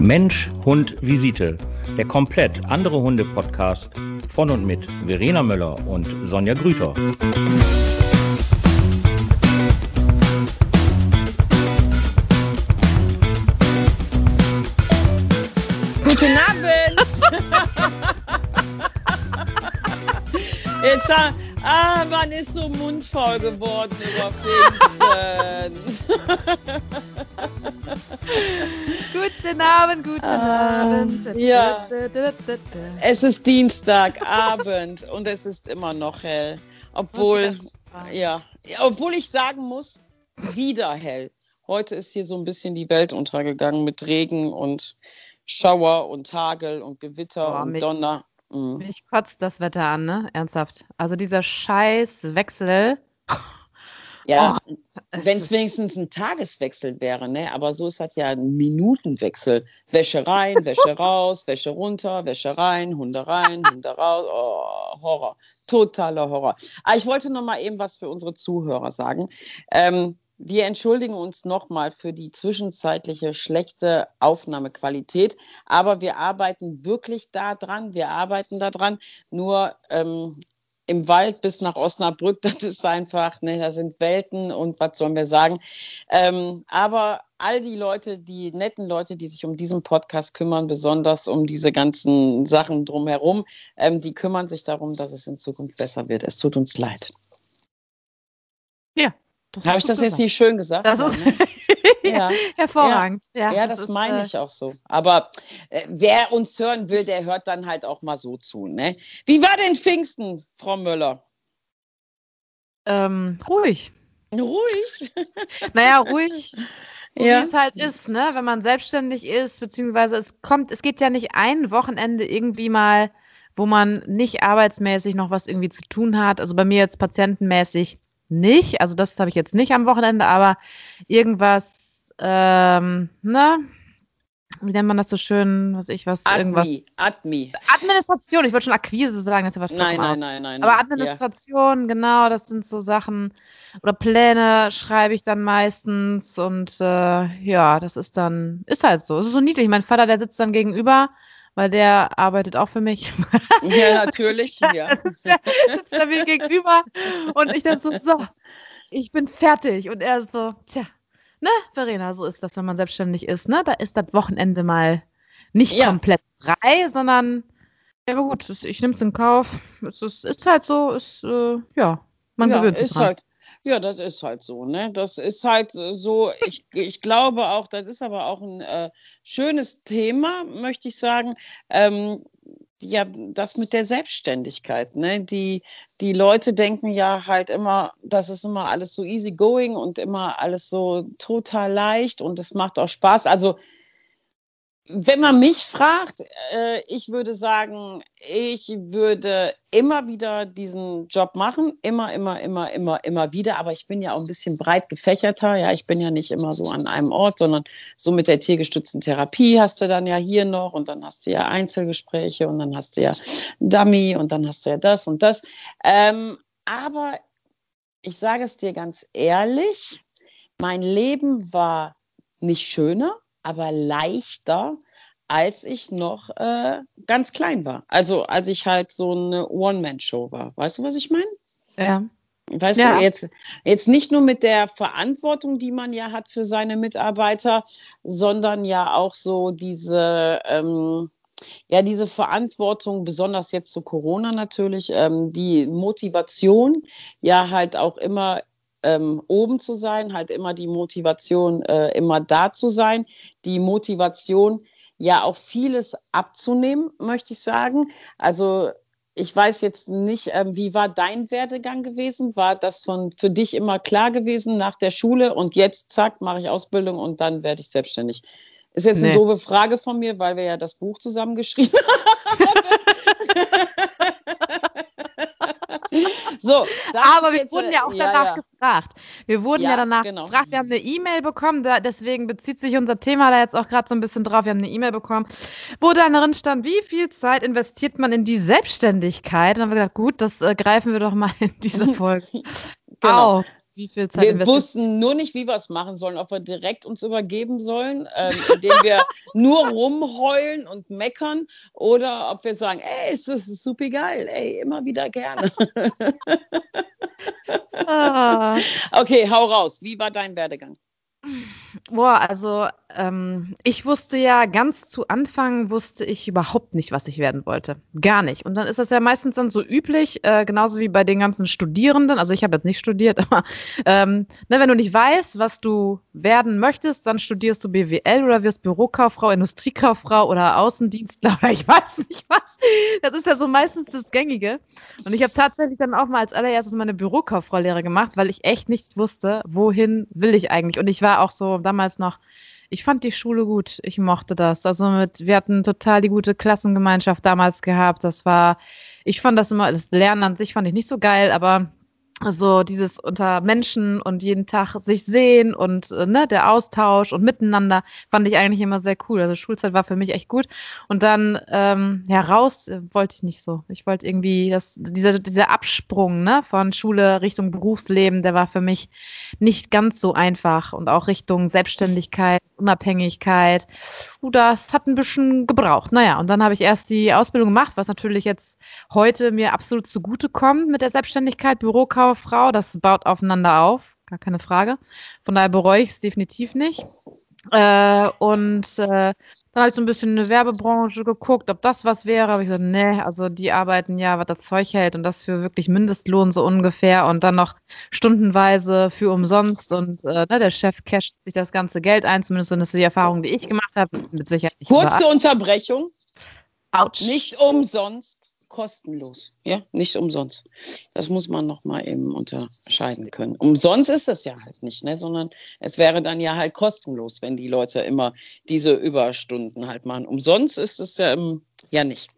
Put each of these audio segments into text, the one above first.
Mensch, Hund, Visite. Der komplett andere Hunde-Podcast von und mit Verena Möller und Sonja Grüter. Guten Abend! Jetzt, ah, man ist so mundfaul geworden über Pfingsten. Guten Abend, guten ah, Abend. Ja. Es ist Dienstagabend und es ist immer noch hell. Obwohl, ja, obwohl ich sagen muss, wieder hell. Heute ist hier so ein bisschen die Welt untergegangen mit Regen und Schauer und Hagel und Gewitter Boah, und mich, Donner. Mhm. Mich kotzt das Wetter an, ne? Ernsthaft. Also dieser scheiß Wechsel. Ja, oh, wenn es wenigstens ein Tageswechsel wäre, ne? Aber so ist das ja ein Minutenwechsel. Wäsche rein, Wäsche raus, Wäsche runter, Wäsche rein, Hunde rein, Hunde raus. Oh, Horror. Totaler Horror. Aber ah, ich wollte noch mal eben was für unsere Zuhörer sagen. Ähm, wir entschuldigen uns nochmal für die zwischenzeitliche schlechte Aufnahmequalität, aber wir arbeiten wirklich daran. Wir arbeiten daran. Nur ähm, im Wald bis nach Osnabrück, das ist einfach, ne, da sind Welten und was sollen wir sagen. Ähm, aber all die Leute, die netten Leute, die sich um diesen Podcast kümmern, besonders um diese ganzen Sachen drumherum, ähm, die kümmern sich darum, dass es in Zukunft besser wird. Es tut uns leid. Ja, habe ich das gesagt. jetzt nicht schön gesagt? Das ist ne? ja. Hervorragend. Ja, ja das, das meine äh, ich auch so. Aber äh, wer uns hören will, der hört dann halt auch mal so zu. Ne? Wie war denn Pfingsten, Frau Müller? Ähm, ruhig. Ruhig? naja, ruhig. So ja. wie es halt ist, ne? Wenn man selbstständig ist, beziehungsweise es kommt, es geht ja nicht ein Wochenende irgendwie mal, wo man nicht arbeitsmäßig noch was irgendwie zu tun hat. Also bei mir jetzt patientenmäßig nicht. Also das habe ich jetzt nicht am Wochenende, aber irgendwas, ähm, ne? Wie nennt man das so schön, was ich was, Admi, irgendwas. Admi. Administration, ich wollte schon Akquise sagen, das ist aber Nein, nein, nein, nein. Aber Administration, ja. genau, das sind so Sachen. Oder Pläne schreibe ich dann meistens und äh, ja, das ist dann, ist halt so. Es ist so niedlich. Mein Vater, der sitzt dann gegenüber weil der arbeitet auch für mich. Ja, natürlich. Ja. sitzt, er mir gegenüber und ich dachte so, so, ich bin fertig. Und er ist so, tja, ne, Verena, so ist das, wenn man selbstständig ist, ne? Da ist das Wochenende mal nicht ja. komplett frei, sondern ja gut, ich nehme es in Kauf. Es ist, ist halt so, ist, äh, ja, man ja, gewöhnt sich ist dran. Halt, ja, das ist halt so, ne? Das ist halt so, ich, ich glaube auch, das ist aber auch ein äh, schönes Thema, möchte ich sagen. Ähm, ja, das mit der Selbstständigkeit, ne? Die, die Leute denken ja halt immer, das ist immer alles so easy going und immer alles so total leicht und es macht auch Spaß. Also wenn man mich fragt, äh, ich würde sagen, ich würde immer wieder diesen Job machen, immer, immer, immer, immer, immer wieder. Aber ich bin ja auch ein bisschen breit gefächerter. Ja, ich bin ja nicht immer so an einem Ort, sondern so mit der tiergestützten Therapie hast du dann ja hier noch und dann hast du ja Einzelgespräche und dann hast du ja Dummy und dann hast du ja das und das. Ähm, aber ich sage es dir ganz ehrlich, mein Leben war nicht schöner aber leichter, als ich noch äh, ganz klein war. Also als ich halt so eine One-Man-Show war. Weißt du, was ich meine? Ja. Weißt ja. du, jetzt, jetzt nicht nur mit der Verantwortung, die man ja hat für seine Mitarbeiter, sondern ja auch so diese, ähm, ja, diese Verantwortung, besonders jetzt zu Corona natürlich, ähm, die Motivation, ja halt auch immer ähm, oben zu sein, halt immer die Motivation, äh, immer da zu sein, die Motivation, ja auch vieles abzunehmen, möchte ich sagen. Also ich weiß jetzt nicht, äh, wie war dein Werdegang gewesen? War das von für dich immer klar gewesen nach der Schule und jetzt zack, mache ich Ausbildung und dann werde ich selbstständig? Ist jetzt eine nee. doofe Frage von mir, weil wir ja das Buch zusammengeschrieben haben. So, aber wir wurden ja auch ja, danach ja. gefragt. Wir wurden ja, ja danach genau. gefragt. Wir haben eine E-Mail bekommen, da, deswegen bezieht sich unser Thema da jetzt auch gerade so ein bisschen drauf. Wir haben eine E-Mail bekommen, wo da drin stand, wie viel Zeit investiert man in die Selbstständigkeit? Und dann haben wir gedacht, gut, das äh, greifen wir doch mal in dieser Folge genau. auf. Wie viel Zeit Wir wussten nur nicht, wie wir es machen sollen, ob wir direkt uns übergeben sollen, ähm, indem wir nur rumheulen und meckern oder ob wir sagen, ey, es ist super geil, ey, immer wieder gerne. ah. Okay, hau raus. Wie war dein Werdegang? Boah, also ähm, ich wusste ja ganz zu Anfang, wusste ich überhaupt nicht, was ich werden wollte. Gar nicht. Und dann ist das ja meistens dann so üblich, äh, genauso wie bei den ganzen Studierenden. Also ich habe jetzt nicht studiert, aber ähm, ne, wenn du nicht weißt, was du werden möchtest, dann studierst du BWL oder wirst Bürokauffrau, Industriekauffrau oder Außendienstler oder ich weiß nicht was. Das ist ja so meistens das Gängige. Und ich habe tatsächlich dann auch mal als allererstes meine Bürokauffrau-Lehre gemacht, weil ich echt nicht wusste, wohin will ich eigentlich. Und ich war auch so damals noch ich fand die Schule gut. Ich mochte das. Also mit, wir hatten total die gute Klassengemeinschaft damals gehabt. Das war, ich fand das immer, das Lernen an sich fand ich nicht so geil, aber so dieses unter Menschen und jeden Tag sich sehen und äh, ne, der Austausch und miteinander fand ich eigentlich immer sehr cool. Also Schulzeit war für mich echt gut. Und dann ähm, ja raus äh, wollte ich nicht so. Ich wollte irgendwie das, dieser, dieser Absprung ne, von Schule Richtung Berufsleben, der war für mich nicht ganz so einfach und auch Richtung Selbstständigkeit, Unabhängigkeit. Uh, das hat ein bisschen gebraucht. Naja, und dann habe ich erst die Ausbildung gemacht, was natürlich jetzt heute mir absolut zugute kommt mit der Selbstständigkeit, Bürokauffrau. Das baut aufeinander auf, gar keine Frage. Von daher bereue ich es definitiv nicht. Äh, und äh, dann habe ich so ein bisschen in eine Werbebranche geguckt, ob das was wäre. Aber ich gesagt, nee, also die arbeiten ja, was das Zeug hält und das für wirklich Mindestlohn so ungefähr und dann noch stundenweise für umsonst und äh, ne, der Chef casht sich das ganze Geld ein, zumindest das die Erfahrung, die ich gemacht habe, mit Sicherheit. Kurze Unterbrechung. Autsch. Nicht umsonst kostenlos. Ja, nicht umsonst. Das muss man nochmal eben unterscheiden können. Umsonst ist es ja halt nicht, ne? sondern es wäre dann ja halt kostenlos, wenn die Leute immer diese Überstunden halt machen. Umsonst ist es ja, ähm, ja nicht.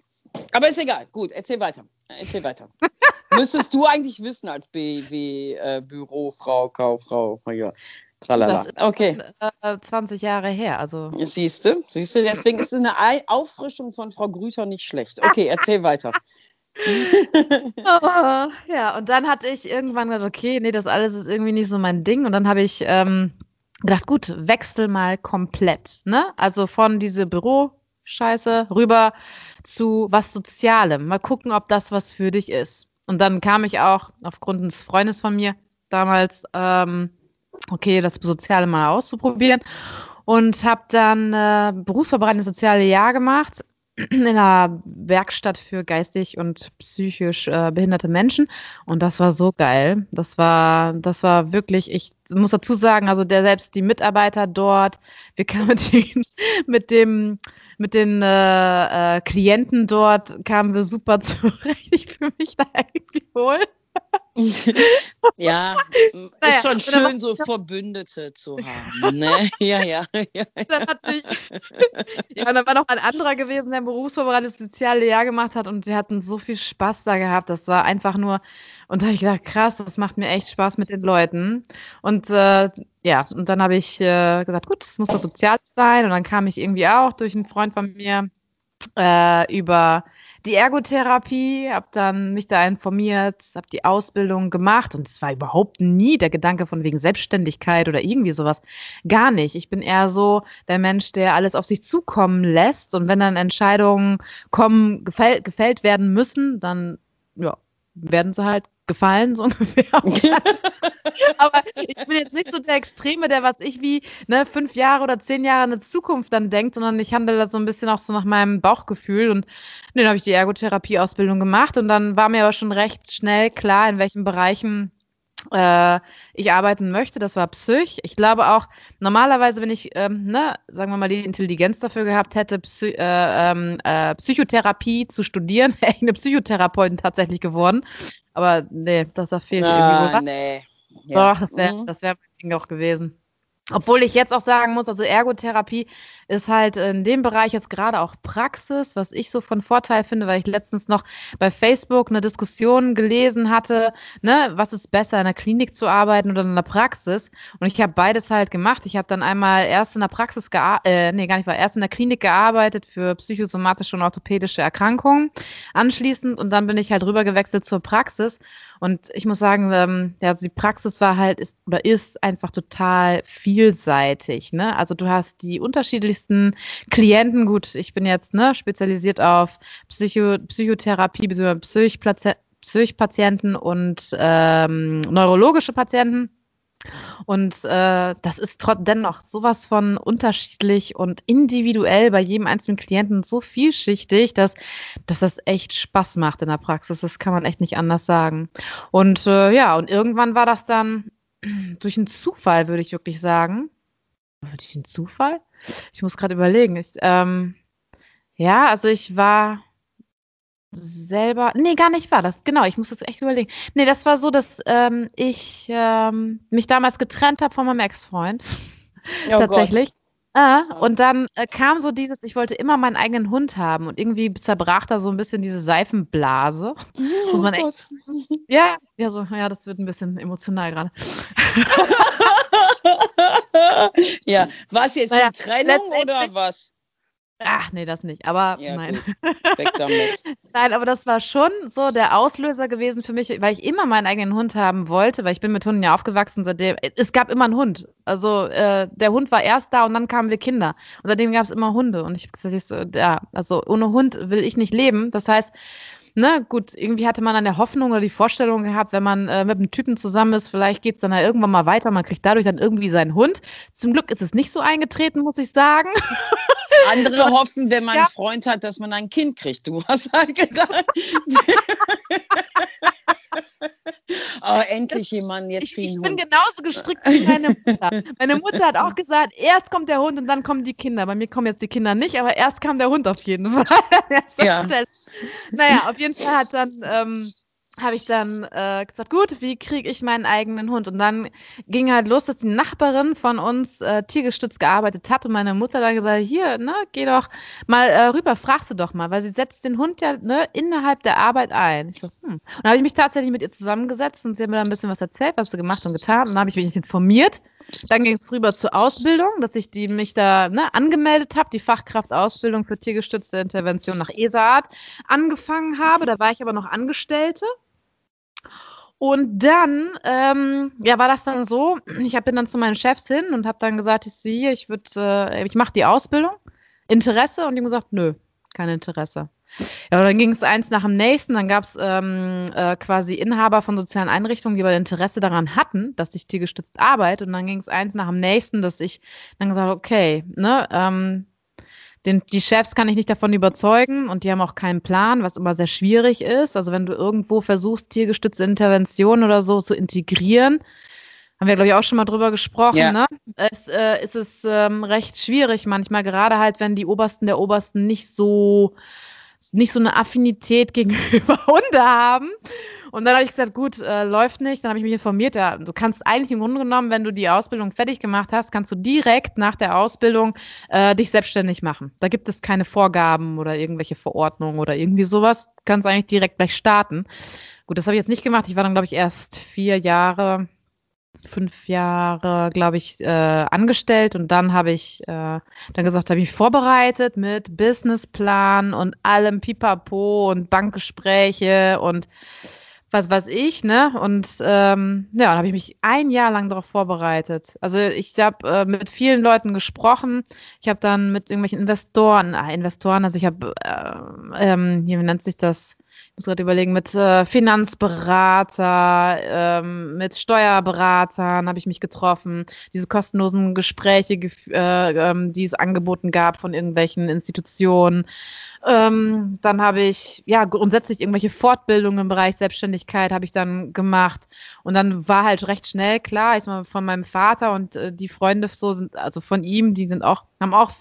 Aber ist egal. Gut, erzähl weiter. Erzähl weiter. Müsstest du eigentlich wissen als BW-Bürofrau, äh, Kauffrau. Ja. Tralala. Das ist okay. Äh, 20 Jahre her. Also. Siehst du, siehst du, deswegen ist eine Auffrischung von Frau Grüter nicht schlecht. Okay, erzähl weiter. oh, ja, und dann hatte ich irgendwann gedacht, okay, nee, das alles ist irgendwie nicht so mein Ding. Und dann habe ich ähm, gedacht, gut, wechsel mal komplett. Ne? Also von diese Büroscheiße rüber zu was Sozialem. Mal gucken, ob das was für dich ist. Und dann kam ich auch aufgrund eines Freundes von mir damals ähm, okay, das Soziale mal auszuprobieren und habe dann äh, berufsvorbereitendes soziale Jahr gemacht in einer Werkstatt für geistig und psychisch äh, behinderte Menschen und das war so geil. Das war das war wirklich ich muss dazu sagen, also der selbst die Mitarbeiter dort, wir kamen mit, den, mit dem mit den äh, äh, Klienten dort kamen wir super zurecht. Ich fühle mich da irgendwie wohl. ja, naja, ist schon schön, so Verbündete zu haben. Ne? Ja, ja, ja. Dann ich, ja, und dann war noch ein anderer gewesen, der ein berufsvorbereitetes soziale Jahr gemacht hat und wir hatten so viel Spaß da gehabt. Das war einfach nur, und da habe ich gedacht, krass, das macht mir echt Spaß mit den Leuten. Und äh, ja, und dann habe ich äh, gesagt, gut, das muss was Soziales sein. Und dann kam ich irgendwie auch durch einen Freund von mir äh, über die Ergotherapie, habe dann mich da informiert, habe die Ausbildung gemacht und es war überhaupt nie der Gedanke von wegen Selbstständigkeit oder irgendwie sowas. Gar nicht. Ich bin eher so der Mensch, der alles auf sich zukommen lässt und wenn dann Entscheidungen kommen, gefällt, gefällt werden müssen, dann ja, werden sie halt gefallen, so ungefähr. Aber ich bin jetzt nicht so der Extreme, der was ich wie ne, fünf Jahre oder zehn Jahre in der Zukunft dann denkt, sondern ich handle da so ein bisschen auch so nach meinem Bauchgefühl. Und dann habe ich die Ergotherapie-Ausbildung gemacht und dann war mir aber schon recht schnell klar, in welchen Bereichen äh, ich arbeiten möchte. Das war Psych. Ich glaube auch, normalerweise, wenn ich, ähm, ne, sagen wir mal, die Intelligenz dafür gehabt hätte, Psy äh, ähm, äh, Psychotherapie zu studieren, wäre ich eine Psychotherapeutin tatsächlich geworden. Aber nee, das da fehlt ah, irgendwie. Nee. Ja. Doch, das wäre mhm. das wär mein Ding auch gewesen. Obwohl ich jetzt auch sagen muss, also Ergotherapie ist halt in dem Bereich jetzt gerade auch Praxis, was ich so von Vorteil finde, weil ich letztens noch bei Facebook eine Diskussion gelesen hatte, ne, was ist besser, in der Klinik zu arbeiten oder in der Praxis? Und ich habe beides halt gemacht. Ich habe dann einmal erst in der Praxis äh, nee, gar nicht, war erst in der Klinik gearbeitet für psychosomatische und orthopädische Erkrankungen anschließend und dann bin ich halt rüber gewechselt zur Praxis Und ich muss sagen, ähm, ja, also die Praxis war halt ist oder ist einfach total vielseitig. Ne? Also du hast die unterschiedlichsten Klienten. Gut, ich bin jetzt ne, spezialisiert auf Psycho Psychotherapie bzw. Psychpatienten und ähm, neurologische Patienten. Und äh, das ist trotzdem dennoch sowas von unterschiedlich und individuell bei jedem einzelnen Klienten so vielschichtig, dass, dass das echt Spaß macht in der Praxis. Das kann man echt nicht anders sagen. Und äh, ja, und irgendwann war das dann durch einen Zufall, würde ich wirklich sagen. Durch einen Zufall? Ich muss gerade überlegen. Ich, ähm, ja, also ich war selber, nee, gar nicht war das, genau, ich muss das echt überlegen. Nee, das war so, dass ähm, ich ähm, mich damals getrennt habe von meinem Ex-Freund. Oh Tatsächlich. Gott. Ah, und dann äh, kam so dieses, ich wollte immer meinen eigenen Hund haben und irgendwie zerbrach da so ein bisschen diese Seifenblase. Oh echt, ja, ja, so, ja, das wird ein bisschen emotional gerade. ja, war es jetzt naja, die Trennung oder was? Ach nee, das nicht. Aber ja, nein. Weg damit. nein, aber das war schon so der Auslöser gewesen für mich, weil ich immer meinen eigenen Hund haben wollte, weil ich bin mit Hunden ja aufgewachsen. Seitdem es gab immer einen Hund. Also äh, der Hund war erst da und dann kamen wir Kinder. Und seitdem gab es immer Hunde. Und ich habe gesagt, ich so, ja, also ohne Hund will ich nicht leben. Das heißt, ne, gut, irgendwie hatte man dann der Hoffnung oder die Vorstellung gehabt, wenn man äh, mit einem Typen zusammen ist, vielleicht geht es dann ja irgendwann mal weiter, man kriegt dadurch dann irgendwie seinen Hund. Zum Glück ist es nicht so eingetreten, muss ich sagen. Andere hoffen, wenn man ja. einen Freund hat, dass man ein Kind kriegt. Du hast halt gedacht. oh, endlich jemand jetzt Ich, ich bin genauso gestrickt wie meine Mutter. Meine Mutter hat auch gesagt, erst kommt der Hund und dann kommen die Kinder. Bei mir kommen jetzt die Kinder nicht, aber erst kam der Hund auf jeden Fall. ja. Naja, auf jeden Fall hat dann ähm, habe ich dann äh, gesagt, gut, wie kriege ich meinen eigenen Hund? Und dann ging halt los, dass die Nachbarin von uns äh, tiergestützt gearbeitet hat und meine Mutter dann gesagt, hier, ne, geh doch mal äh, rüber, frag sie doch mal, weil sie setzt den Hund ja ne, innerhalb der Arbeit ein. Ich so, hm. Und dann habe ich mich tatsächlich mit ihr zusammengesetzt und sie hat mir dann ein bisschen was erzählt, was sie gemacht und getan. Und dann habe ich mich informiert. Dann ging es rüber zur Ausbildung, dass ich die mich da ne, angemeldet habe, die Fachkraftausbildung für tiergestützte Intervention nach ESA-Art angefangen habe. Da war ich aber noch Angestellte. Und dann, ähm, ja, war das dann so, ich bin dann zu meinen Chefs hin und habe dann gesagt, ich so, hier, ich würde, äh, ich mache die Ausbildung, Interesse? Und die haben gesagt, nö, kein Interesse. Ja, und dann ging es eins nach dem nächsten, dann gab es ähm, äh, quasi Inhaber von sozialen Einrichtungen, die aber Interesse daran hatten, dass ich tiergestützt arbeite. Und dann ging es eins nach dem nächsten, dass ich dann gesagt okay, ne, ähm, den, die Chefs kann ich nicht davon überzeugen und die haben auch keinen Plan, was immer sehr schwierig ist. Also wenn du irgendwo versuchst, tiergestützte Intervention oder so zu integrieren, haben wir, glaube ich, auch schon mal drüber gesprochen, ja. ne? Es äh, ist es ähm, recht schwierig manchmal, gerade halt, wenn die Obersten der Obersten nicht so nicht so eine Affinität gegenüber Hunde haben und dann habe ich gesagt, gut, äh, läuft nicht. Dann habe ich mich informiert, ja, du kannst eigentlich im Grunde genommen, wenn du die Ausbildung fertig gemacht hast, kannst du direkt nach der Ausbildung äh, dich selbstständig machen. Da gibt es keine Vorgaben oder irgendwelche Verordnungen oder irgendwie sowas. Du kannst eigentlich direkt gleich starten. Gut, das habe ich jetzt nicht gemacht. Ich war dann, glaube ich, erst vier Jahre, fünf Jahre, glaube ich, äh, angestellt und dann habe ich äh, dann gesagt, habe ich mich vorbereitet mit Businessplan und allem Pipapo und Bankgespräche und was weiß ich, ne? Und ähm, ja, dann habe ich mich ein Jahr lang darauf vorbereitet. Also ich habe äh, mit vielen Leuten gesprochen. Ich habe dann mit irgendwelchen Investoren, äh, Investoren, also ich habe, äh, ähm, wie nennt sich das? Ich muss gerade überlegen, mit äh, Finanzberater, ähm, mit Steuerberatern habe ich mich getroffen. Diese kostenlosen Gespräche, äh, ähm, die es angeboten gab von irgendwelchen Institutionen. Ähm, dann habe ich ja grundsätzlich irgendwelche Fortbildungen im Bereich Selbstständigkeit habe ich dann gemacht. Und dann war halt recht schnell klar, ich mal von meinem Vater und äh, die Freunde so sind also von ihm, die sind auch haben auch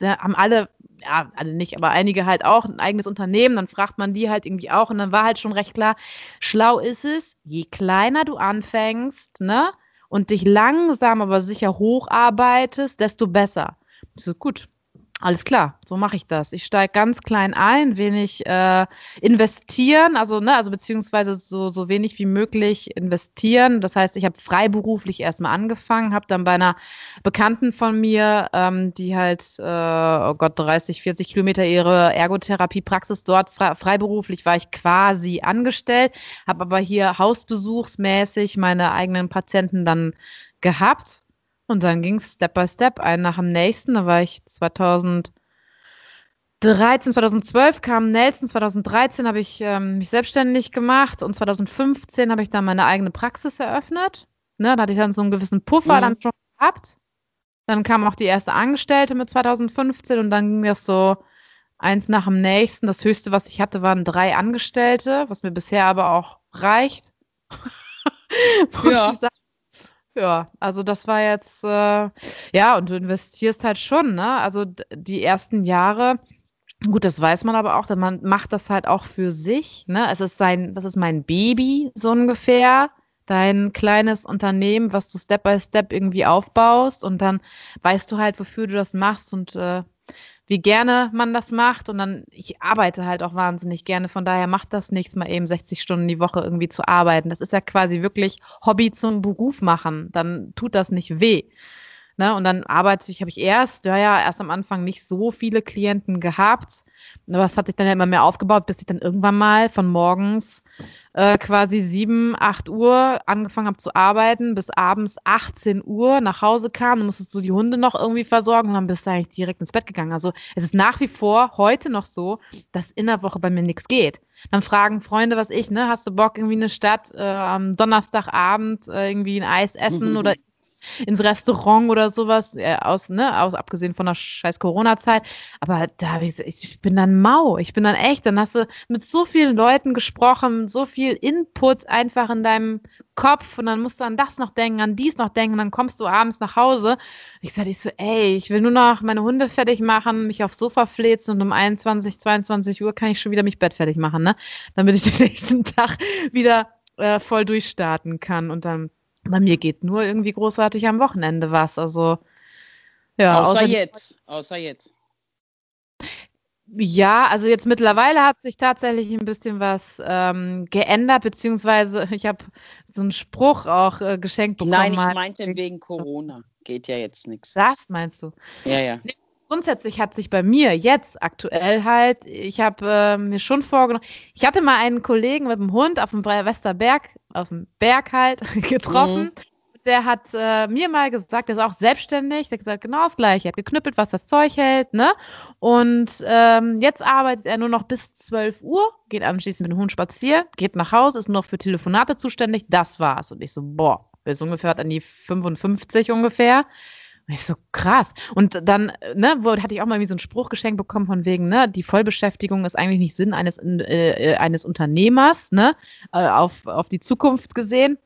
haben alle ja, alle nicht, aber einige halt auch ein eigenes Unternehmen, dann fragt man die halt irgendwie auch und dann war halt schon recht klar, schlau ist es, je kleiner du anfängst, ne, und dich langsam aber sicher hocharbeitest, desto besser. So gut, alles klar, so mache ich das. Ich steige ganz klein ein, wenig äh, investieren, also ne, also beziehungsweise so so wenig wie möglich investieren. Das heißt, ich habe freiberuflich erstmal angefangen, habe dann bei einer Bekannten von mir, ähm, die halt, äh, oh Gott, 30, 40 Kilometer ihre Ergotherapiepraxis dort frei, freiberuflich war ich quasi angestellt, habe aber hier hausbesuchsmäßig meine eigenen Patienten dann gehabt und dann ging es Step by Step, ein nach dem nächsten. Da war ich 2013, 2012 kam Nelson, 2013 habe ich ähm, mich selbstständig gemacht und 2015 habe ich dann meine eigene Praxis eröffnet. Ne, da hatte ich dann so einen gewissen Puffer mhm. dann schon gehabt. Dann kam auch die erste Angestellte mit 2015 und dann ging das so eins nach dem nächsten. Das höchste, was ich hatte, waren drei Angestellte, was mir bisher aber auch reicht. ja. Ja, also das war jetzt, äh, ja, und du investierst halt schon, ne? Also die ersten Jahre, gut, das weiß man aber auch, man macht das halt auch für sich, ne? Es ist sein, das ist mein Baby, so ungefähr, dein kleines Unternehmen, was du Step by Step irgendwie aufbaust und dann weißt du halt, wofür du das machst und äh, wie gerne man das macht. Und dann, ich arbeite halt auch wahnsinnig gerne. Von daher macht das nichts, mal eben 60 Stunden die Woche irgendwie zu arbeiten. Das ist ja quasi wirklich Hobby zum Beruf machen. Dann tut das nicht weh. Ne? Und dann arbeite ich, habe ich erst, ja, ja, erst am Anfang nicht so viele Klienten gehabt. Aber es hat sich dann ja immer mehr aufgebaut, bis ich dann irgendwann mal von morgens äh, quasi 7, 8 Uhr angefangen habe zu arbeiten, bis abends 18 Uhr nach Hause kam. Dann musstest du die Hunde noch irgendwie versorgen und dann bist du eigentlich direkt ins Bett gegangen. Also es ist nach wie vor heute noch so, dass in der Woche bei mir nichts geht. Dann fragen Freunde, was ich, ne, hast du Bock, irgendwie eine Stadt äh, am Donnerstagabend äh, irgendwie ein Eis essen mhm. oder ins Restaurant oder sowas, äh, aus, ne, aus, abgesehen von der scheiß Corona-Zeit. Aber da habe ich, ich bin dann mau. Ich bin dann echt, dann hast du mit so vielen Leuten gesprochen, so viel Input einfach in deinem Kopf und dann musst du an das noch denken, an dies noch denken und dann kommst du abends nach Hause. Ich sage ich so, ey, ich will nur noch meine Hunde fertig machen, mich aufs Sofa fläzen und um 21, 22 Uhr kann ich schon wieder mich Bett fertig machen, ne? Damit ich den nächsten Tag wieder äh, voll durchstarten kann und dann bei mir geht nur irgendwie großartig am Wochenende was. Also ja. Außer, außer jetzt. Außer jetzt. Ja, also jetzt mittlerweile hat sich tatsächlich ein bisschen was ähm, geändert, beziehungsweise ich habe so einen Spruch auch äh, geschenkt bekommen. Nein, ich meinte wegen Corona. Geht ja jetzt nichts. Das meinst du? Ja, ja. Grundsätzlich hat sich bei mir jetzt aktuell halt, ich habe äh, mir schon vorgenommen, ich hatte mal einen Kollegen mit dem Hund auf dem Westerberg aus dem Berg halt getroffen. Mhm. Der hat äh, mir mal gesagt, der ist auch selbstständig, der hat gesagt, genau das gleiche. Er hat geknüppelt, was das Zeug hält, ne? Und ähm, jetzt arbeitet er nur noch bis 12 Uhr, geht anschließend mit dem Hund spazieren, geht nach Hause, ist noch für Telefonate zuständig, das war's. Und ich so, boah, ist ungefähr an die 55 ungefähr. Und ich so, krass. Und dann, ne, wo, hatte ich auch mal wie so einen Spruch geschenkt bekommen von wegen, ne, die Vollbeschäftigung ist eigentlich nicht Sinn eines, äh, äh, eines Unternehmers, ne, äh, auf, auf die Zukunft gesehen.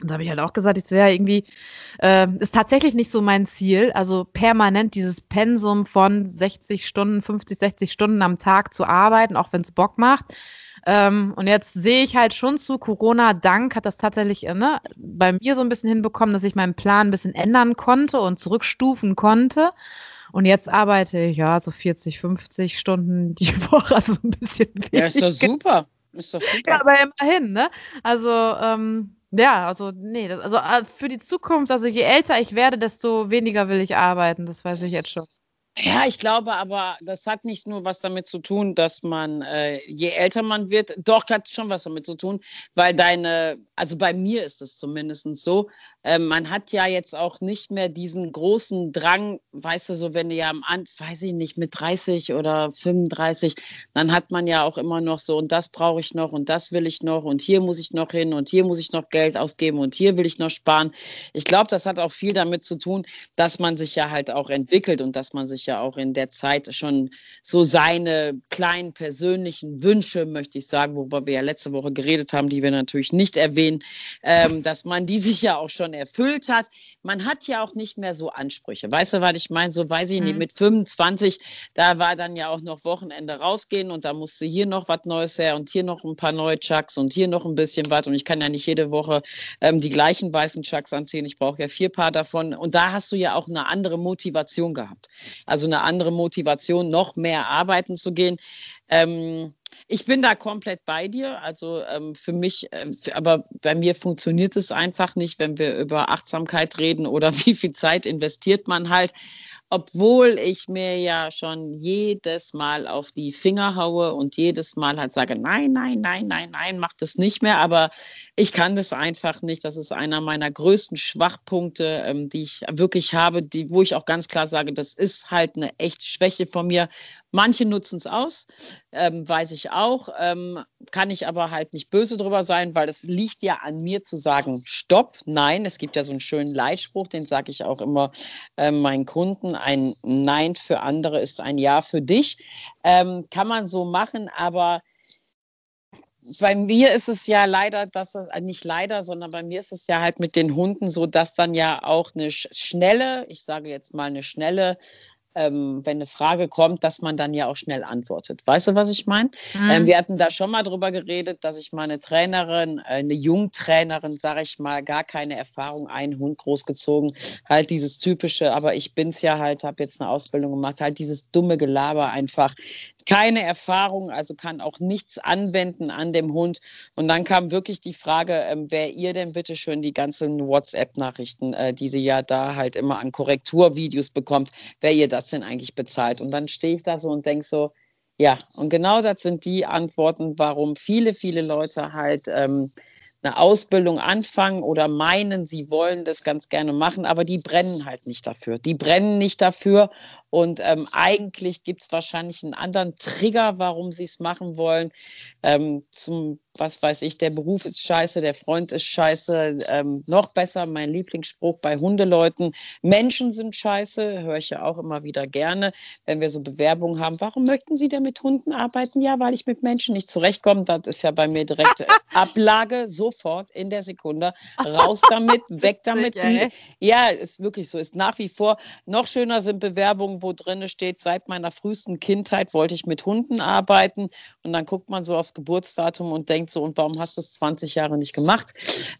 Und da habe ich halt auch gesagt, es wäre irgendwie, äh, ist tatsächlich nicht so mein Ziel, also permanent dieses Pensum von 60 Stunden, 50, 60 Stunden am Tag zu arbeiten, auch wenn es Bock macht. Ähm, und jetzt sehe ich halt schon zu Corona Dank hat das tatsächlich äh, ne, bei mir so ein bisschen hinbekommen, dass ich meinen Plan ein bisschen ändern konnte und zurückstufen konnte. Und jetzt arbeite ich ja so 40, 50 Stunden die Woche, also ein bisschen weniger. Ja, ist doch super. Ist doch super. Ja, aber immerhin, ne? Also, ähm, ja, also, nee, das, also äh, für die Zukunft, also je älter ich werde, desto weniger will ich arbeiten, das weiß ich jetzt schon. Ja, ich glaube aber, das hat nicht nur was damit zu tun, dass man, äh, je älter man wird, doch hat schon was damit zu tun, weil deine, also bei mir ist es zumindest so, äh, man hat ja jetzt auch nicht mehr diesen großen Drang, weißt du, so wenn du ja am Anfang, weiß ich nicht, mit 30 oder 35, dann hat man ja auch immer noch so, und das brauche ich noch und das will ich noch und hier muss ich noch hin und hier muss ich noch Geld ausgeben und hier will ich noch sparen. Ich glaube, das hat auch viel damit zu tun, dass man sich ja halt auch entwickelt und dass man sich ja ja auch in der Zeit schon so seine kleinen persönlichen Wünsche, möchte ich sagen, worüber wir ja letzte Woche geredet haben, die wir natürlich nicht erwähnen, ähm, dass man die sich ja auch schon erfüllt hat. Man hat ja auch nicht mehr so Ansprüche. Weißt du, was ich meine? So weiß ich nicht, mhm. mit 25, da war dann ja auch noch Wochenende rausgehen und da musste hier noch was Neues her und hier noch ein paar neue Chucks und hier noch ein bisschen was. Und ich kann ja nicht jede Woche ähm, die gleichen weißen Chucks anziehen. Ich brauche ja vier Paar davon. Und da hast du ja auch eine andere Motivation gehabt. Also eine andere Motivation, noch mehr arbeiten zu gehen. Ähm, ich bin da komplett bei dir. Also ähm, für mich, äh, aber bei mir funktioniert es einfach nicht, wenn wir über Achtsamkeit reden oder wie viel Zeit investiert man halt obwohl ich mir ja schon jedes Mal auf die Finger haue und jedes Mal halt sage, nein, nein, nein, nein, nein, mach das nicht mehr. Aber ich kann das einfach nicht. Das ist einer meiner größten Schwachpunkte, ähm, die ich wirklich habe, die, wo ich auch ganz klar sage, das ist halt eine echte Schwäche von mir. Manche nutzen es aus, ähm, weiß ich auch, ähm, kann ich aber halt nicht böse drüber sein, weil es liegt ja an mir zu sagen, stopp, nein. Es gibt ja so einen schönen Leitspruch, den sage ich auch immer äh, meinen Kunden ein Nein für andere ist ein Ja für dich. Ähm, kann man so machen, aber bei mir ist es ja leider, dass das, äh, nicht leider, sondern bei mir ist es ja halt mit den Hunden so, dass dann ja auch eine schnelle, ich sage jetzt mal eine schnelle ähm, wenn eine Frage kommt, dass man dann ja auch schnell antwortet. Weißt du, was ich meine? Mhm. Ähm, wir hatten da schon mal drüber geredet, dass ich meine Trainerin, äh, eine Jungtrainerin, sage ich mal, gar keine Erfahrung, einen Hund großgezogen, halt dieses typische, aber ich bin's ja halt, habe jetzt eine Ausbildung gemacht, halt dieses dumme Gelaber einfach, keine Erfahrung, also kann auch nichts anwenden an dem Hund. Und dann kam wirklich die Frage, ähm, wer ihr denn bitte schön die ganzen WhatsApp-Nachrichten, äh, die sie ja da halt immer an Korrekturvideos bekommt, wer ihr das denn eigentlich bezahlt? Und dann stehe ich da so und denke so, ja, und genau das sind die Antworten, warum viele, viele Leute halt ähm, eine Ausbildung anfangen oder meinen, sie wollen das ganz gerne machen, aber die brennen halt nicht dafür. Die brennen nicht dafür und ähm, eigentlich gibt es wahrscheinlich einen anderen Trigger, warum sie es machen wollen. Ähm, zum was weiß ich, der Beruf ist scheiße, der Freund ist scheiße, ähm, noch besser, mein Lieblingsspruch bei Hundeleuten, Menschen sind scheiße, höre ich ja auch immer wieder gerne, wenn wir so Bewerbungen haben, warum möchten Sie denn mit Hunden arbeiten? Ja, weil ich mit Menschen nicht zurechtkomme, das ist ja bei mir direkt Ablage, sofort in der Sekunde, raus damit, weg damit. ja, ist wirklich so, ist nach wie vor, noch schöner sind Bewerbungen, wo drin steht, seit meiner frühesten Kindheit wollte ich mit Hunden arbeiten und dann guckt man so aufs Geburtsdatum und denkt, denkt so, und warum hast du es 20 Jahre nicht gemacht?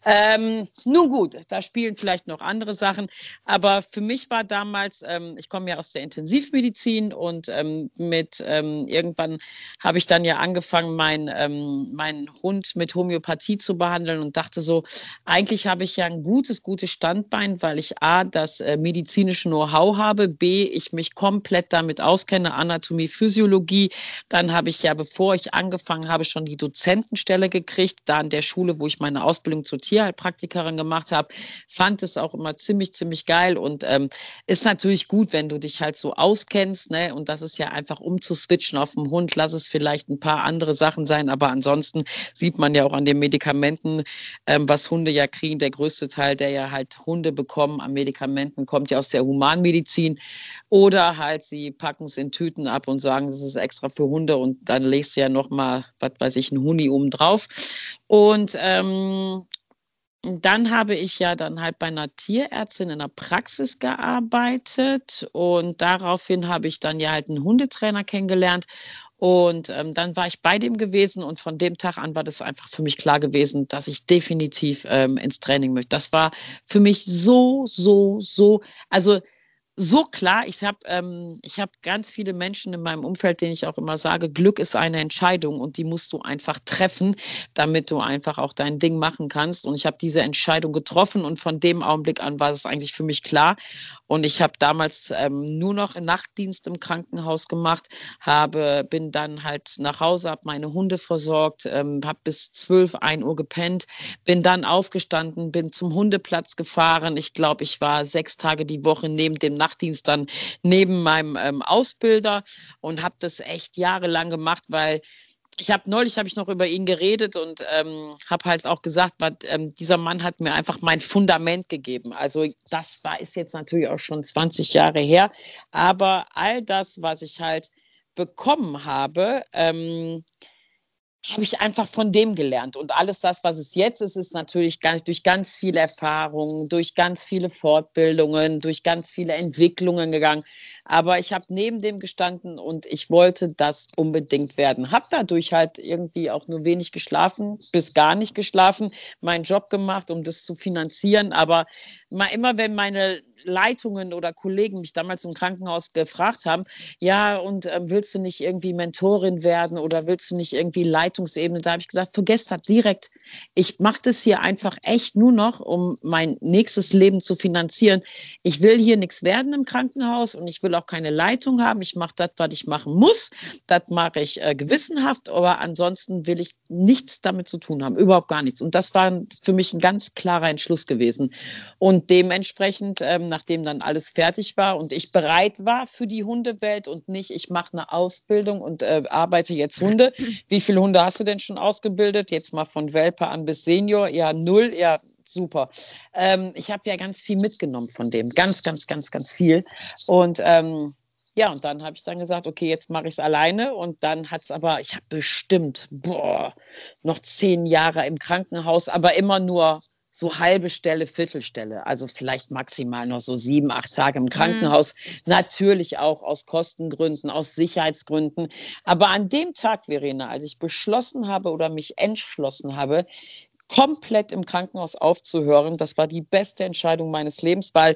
Ähm, nun gut, da spielen vielleicht noch andere Sachen, aber für mich war damals, ähm, ich komme ja aus der Intensivmedizin und ähm, mit ähm, irgendwann habe ich dann ja angefangen, meinen ähm, mein Hund mit Homöopathie zu behandeln und dachte so, eigentlich habe ich ja ein gutes, gutes Standbein, weil ich A, das äh, medizinische Know-how habe, B, ich mich komplett damit auskenne, Anatomie, Physiologie. Dann habe ich ja, bevor ich angefangen habe, schon die Dozentenstelle Stelle gekriegt, da an der Schule, wo ich meine Ausbildung zur Tierheilpraktikerin gemacht habe, fand es auch immer ziemlich, ziemlich geil. Und ähm, ist natürlich gut, wenn du dich halt so auskennst, ne? Und das ist ja einfach umzuswitchen auf den Hund, lass es vielleicht ein paar andere Sachen sein, aber ansonsten sieht man ja auch an den Medikamenten, ähm, was Hunde ja kriegen. Der größte Teil, der ja halt Hunde bekommen an Medikamenten, kommt ja aus der Humanmedizin. Oder halt sie packen es in Tüten ab und sagen, das ist extra für Hunde. Und dann legst du ja nochmal, was weiß ich, ein Huni oben drauf. Und ähm, dann habe ich ja dann halt bei einer Tierärztin in der Praxis gearbeitet und daraufhin habe ich dann ja halt einen Hundetrainer kennengelernt und ähm, dann war ich bei dem gewesen und von dem Tag an war das einfach für mich klar gewesen, dass ich definitiv ähm, ins Training möchte. Das war für mich so, so, so, also so klar. Ich habe ähm, hab ganz viele Menschen in meinem Umfeld, denen ich auch immer sage, Glück ist eine Entscheidung und die musst du einfach treffen, damit du einfach auch dein Ding machen kannst. Und ich habe diese Entscheidung getroffen und von dem Augenblick an war es eigentlich für mich klar. Und ich habe damals ähm, nur noch Nachtdienst im Krankenhaus gemacht, habe, bin dann halt nach Hause, habe meine Hunde versorgt, ähm, habe bis 12, 1 Uhr gepennt, bin dann aufgestanden, bin zum Hundeplatz gefahren. Ich glaube, ich war sechs Tage die Woche neben dem Nachtdienst dann neben meinem ähm, Ausbilder und habe das echt jahrelang gemacht, weil ich habe neulich habe ich noch über ihn geredet und ähm, habe halt auch gesagt, was, ähm, dieser Mann hat mir einfach mein Fundament gegeben. Also das war ist jetzt natürlich auch schon 20 Jahre her, aber all das, was ich halt bekommen habe, ähm, habe ich einfach von dem gelernt. Und alles das, was es jetzt ist, ist natürlich ganz, durch ganz viele Erfahrungen, durch ganz viele Fortbildungen, durch ganz viele Entwicklungen gegangen. Aber ich habe neben dem gestanden und ich wollte das unbedingt werden. Habe dadurch halt irgendwie auch nur wenig geschlafen, bis gar nicht geschlafen, meinen Job gemacht, um das zu finanzieren. Aber mal immer, wenn meine Leitungen oder Kollegen mich damals im Krankenhaus gefragt haben, ja, und äh, willst du nicht irgendwie Mentorin werden oder willst du nicht irgendwie Leitungsebene? Da habe ich gesagt, vergesst das direkt. Ich mache das hier einfach echt nur noch, um mein nächstes Leben zu finanzieren. Ich will hier nichts werden im Krankenhaus und ich will auch keine Leitung haben. Ich mache das, was ich machen muss. Das mache ich äh, gewissenhaft, aber ansonsten will ich nichts damit zu tun haben, überhaupt gar nichts. Und das war für mich ein ganz klarer Entschluss gewesen. Und dementsprechend ähm, nachdem dann alles fertig war und ich bereit war für die Hundewelt und nicht, ich mache eine Ausbildung und äh, arbeite jetzt Hunde. Wie viele Hunde hast du denn schon ausgebildet? Jetzt mal von Welpe an bis Senior. Ja, null. Ja, super. Ähm, ich habe ja ganz viel mitgenommen von dem. Ganz, ganz, ganz, ganz viel. Und ähm, ja, und dann habe ich dann gesagt, okay, jetzt mache ich es alleine. Und dann hat es aber, ich habe bestimmt, boah, noch zehn Jahre im Krankenhaus, aber immer nur so halbe Stelle, Viertelstelle, also vielleicht maximal noch so sieben, acht Tage im Krankenhaus. Mhm. Natürlich auch aus Kostengründen, aus Sicherheitsgründen. Aber an dem Tag, Verena, als ich beschlossen habe oder mich entschlossen habe, komplett im Krankenhaus aufzuhören. Das war die beste Entscheidung meines Lebens, weil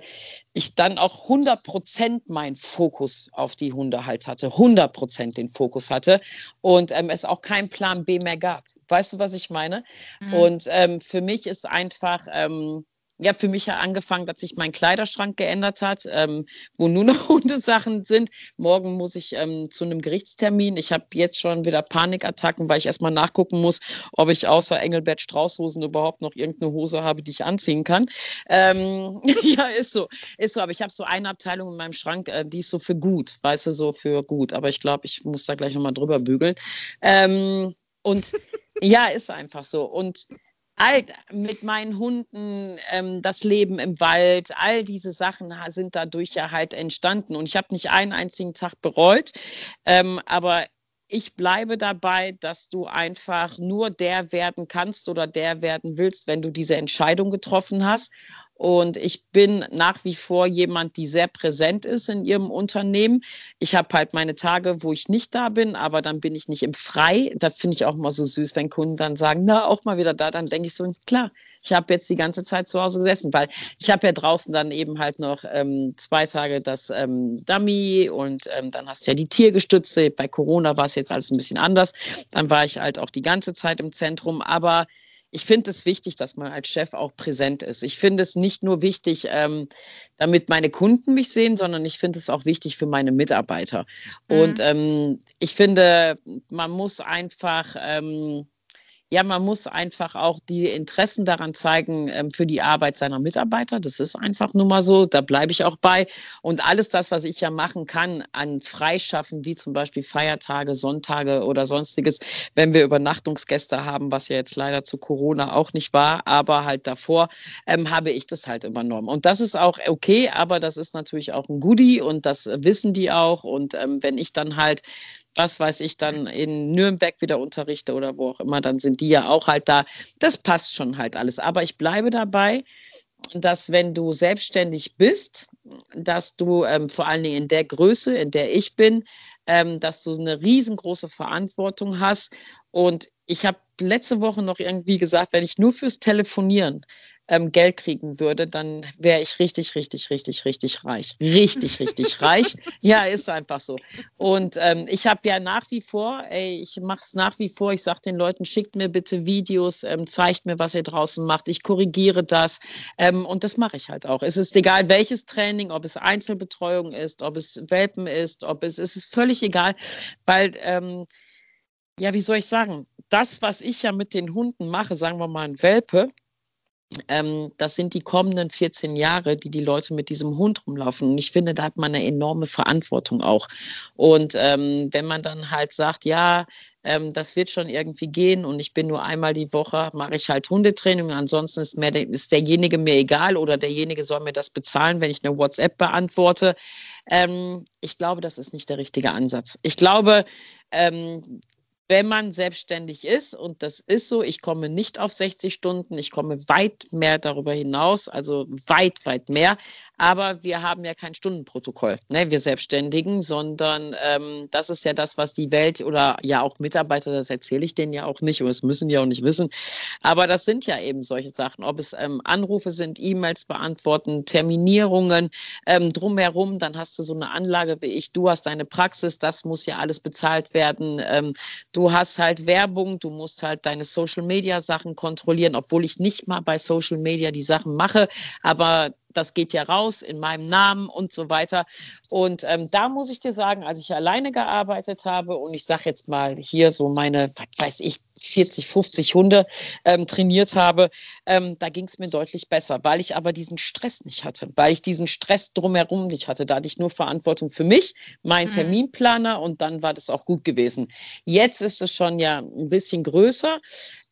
ich dann auch 100 Prozent meinen Fokus auf die Hunde halt hatte, 100 Prozent den Fokus hatte und ähm, es auch keinen Plan B mehr gab. Weißt du, was ich meine? Mhm. Und ähm, für mich ist einfach ähm, ja, für mich ja angefangen, dass sich mein Kleiderschrank geändert hat, ähm, wo nur noch Hundesachen sind. Morgen muss ich ähm, zu einem Gerichtstermin. Ich habe jetzt schon wieder Panikattacken, weil ich erstmal nachgucken muss, ob ich außer Engelbert Straußhosen überhaupt noch irgendeine Hose habe, die ich anziehen kann. Ähm, ja, ist so. Ist so. Aber ich habe so eine Abteilung in meinem Schrank, äh, die ist so für gut, weißt du, so für gut. Aber ich glaube, ich muss da gleich nochmal drüber bügeln. Ähm, und ja, ist einfach so. Und all mit meinen Hunden, ähm, das Leben im Wald, all diese Sachen sind dadurch ja halt entstanden. Und ich habe nicht einen einzigen Tag bereut, ähm, aber ich bleibe dabei, dass du einfach nur der werden kannst oder der werden willst, wenn du diese Entscheidung getroffen hast. Und ich bin nach wie vor jemand, die sehr präsent ist in ihrem Unternehmen. Ich habe halt meine Tage, wo ich nicht da bin, aber dann bin ich nicht im Frei. Das finde ich auch mal so süß, wenn Kunden dann sagen, na, auch mal wieder da. Dann denke ich so, klar, ich habe jetzt die ganze Zeit zu Hause gesessen, weil ich habe ja draußen dann eben halt noch ähm, zwei Tage das ähm, Dummy und ähm, dann hast du ja die Tiergestütze. Bei Corona war es jetzt alles ein bisschen anders. Dann war ich halt auch die ganze Zeit im Zentrum, aber ich finde es wichtig, dass man als Chef auch präsent ist. Ich finde es nicht nur wichtig, ähm, damit meine Kunden mich sehen, sondern ich finde es auch wichtig für meine Mitarbeiter. Mhm. Und ähm, ich finde, man muss einfach ähm, ja, man muss einfach auch die Interessen daran zeigen ähm, für die Arbeit seiner Mitarbeiter. Das ist einfach nur mal so. Da bleibe ich auch bei. Und alles das, was ich ja machen kann an Freischaffen, wie zum Beispiel Feiertage, Sonntage oder sonstiges, wenn wir Übernachtungsgäste haben, was ja jetzt leider zu Corona auch nicht war, aber halt davor, ähm, habe ich das halt übernommen. Und das ist auch okay, aber das ist natürlich auch ein Goodie und das wissen die auch. Und ähm, wenn ich dann halt was weiß ich, dann in Nürnberg wieder unterrichte oder wo auch immer, dann sind die ja auch halt da. Das passt schon halt alles. Aber ich bleibe dabei, dass wenn du selbstständig bist, dass du ähm, vor allen Dingen in der Größe, in der ich bin, ähm, dass du eine riesengroße Verantwortung hast. Und ich habe letzte Woche noch irgendwie gesagt, wenn ich nur fürs Telefonieren ähm, Geld kriegen würde, dann wäre ich richtig, richtig, richtig, richtig reich. Richtig, richtig reich. Ja, ist einfach so. Und ähm, ich habe ja nach wie vor, ey, ich mache es nach wie vor, ich sage den Leuten, schickt mir bitte Videos, ähm, zeigt mir, was ihr draußen macht. Ich korrigiere das ähm, und das mache ich halt auch. Es ist egal, welches Training, ob es Einzelbetreuung ist, ob es Welpen ist, ob es, es ist völlig egal, weil ähm, ja, wie soll ich sagen, das, was ich ja mit den Hunden mache, sagen wir mal ein Welpe, ähm, das sind die kommenden 14 Jahre, die die Leute mit diesem Hund rumlaufen. Und ich finde, da hat man eine enorme Verantwortung auch. Und ähm, wenn man dann halt sagt, ja, ähm, das wird schon irgendwie gehen und ich bin nur einmal die Woche, mache ich halt Hundetraining. Ansonsten ist, mir, ist derjenige mir egal oder derjenige soll mir das bezahlen, wenn ich eine WhatsApp beantworte. Ähm, ich glaube, das ist nicht der richtige Ansatz. Ich glaube, ähm, wenn man selbstständig ist, und das ist so, ich komme nicht auf 60 Stunden, ich komme weit mehr darüber hinaus, also weit, weit mehr. Aber wir haben ja kein Stundenprotokoll, ne, wir Selbstständigen, sondern ähm, das ist ja das, was die Welt oder ja auch Mitarbeiter, das erzähle ich denen ja auch nicht und das müssen die auch nicht wissen. Aber das sind ja eben solche Sachen, ob es ähm, Anrufe sind, E-Mails beantworten, Terminierungen ähm, drumherum, dann hast du so eine Anlage wie ich, du hast deine Praxis, das muss ja alles bezahlt werden. Du hast halt Werbung, du musst halt deine Social Media Sachen kontrollieren, obwohl ich nicht mal bei Social Media die Sachen mache, aber das geht ja raus in meinem Namen und so weiter. Und ähm, da muss ich dir sagen, als ich alleine gearbeitet habe und ich sage jetzt mal hier so meine, was weiß ich, 40, 50 Hunde ähm, trainiert habe, ähm, da ging es mir deutlich besser, weil ich aber diesen Stress nicht hatte, weil ich diesen Stress drumherum nicht hatte. Da hatte ich nur Verantwortung für mich, meinen mhm. Terminplaner und dann war das auch gut gewesen. Jetzt ist es schon ja ein bisschen größer.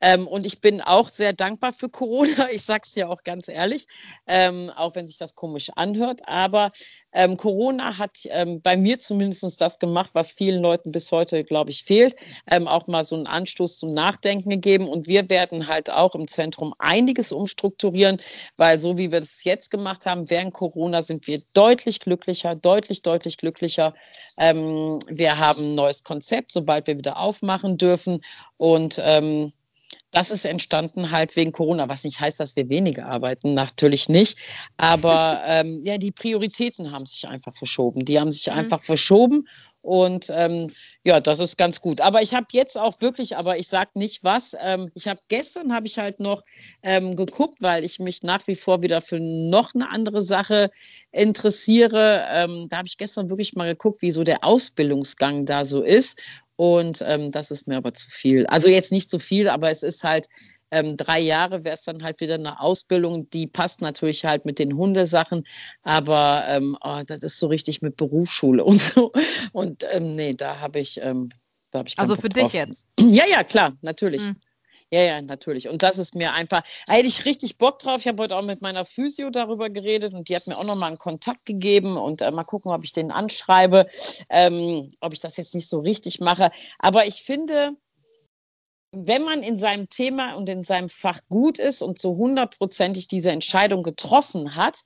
Ähm, und ich bin auch sehr dankbar für Corona. Ich sage es ja auch ganz ehrlich, ähm, auch wenn sich das komisch anhört. Aber ähm, Corona hat ähm, bei mir zumindest das gemacht, was vielen Leuten bis heute, glaube ich, fehlt. Ähm, auch mal so einen Anstoß zum Nachdenken gegeben. Und wir werden halt auch im Zentrum einiges umstrukturieren, weil so wie wir das jetzt gemacht haben, während Corona sind wir deutlich glücklicher, deutlich, deutlich glücklicher. Ähm, wir haben ein neues Konzept, sobald wir wieder aufmachen dürfen. Und ähm, das ist entstanden halt wegen Corona, was nicht heißt, dass wir weniger arbeiten, natürlich nicht. Aber ähm, ja, die Prioritäten haben sich einfach verschoben. Die haben sich mhm. einfach verschoben und ähm, ja, das ist ganz gut. Aber ich habe jetzt auch wirklich, aber ich sage nicht was. Ähm, ich habe gestern habe ich halt noch ähm, geguckt, weil ich mich nach wie vor wieder für noch eine andere Sache interessiere. Ähm, da habe ich gestern wirklich mal geguckt, wie so der Ausbildungsgang da so ist. Und ähm, das ist mir aber zu viel. Also jetzt nicht zu viel, aber es ist halt ähm, drei Jahre wäre es dann halt wieder eine Ausbildung, die passt natürlich halt mit den Hundesachen, aber ähm, oh, das ist so richtig mit Berufsschule und so. Und ähm, nee, da habe ich, ähm, da habe ich Also für drauf. dich jetzt? Ja, ja, klar, natürlich. Hm. Ja, ja, natürlich. Und das ist mir einfach, da hätte ich richtig Bock drauf. Ich habe heute auch mit meiner Physio darüber geredet und die hat mir auch nochmal einen Kontakt gegeben und äh, mal gucken, ob ich den anschreibe, ähm, ob ich das jetzt nicht so richtig mache. Aber ich finde, wenn man in seinem Thema und in seinem Fach gut ist und so hundertprozentig diese Entscheidung getroffen hat,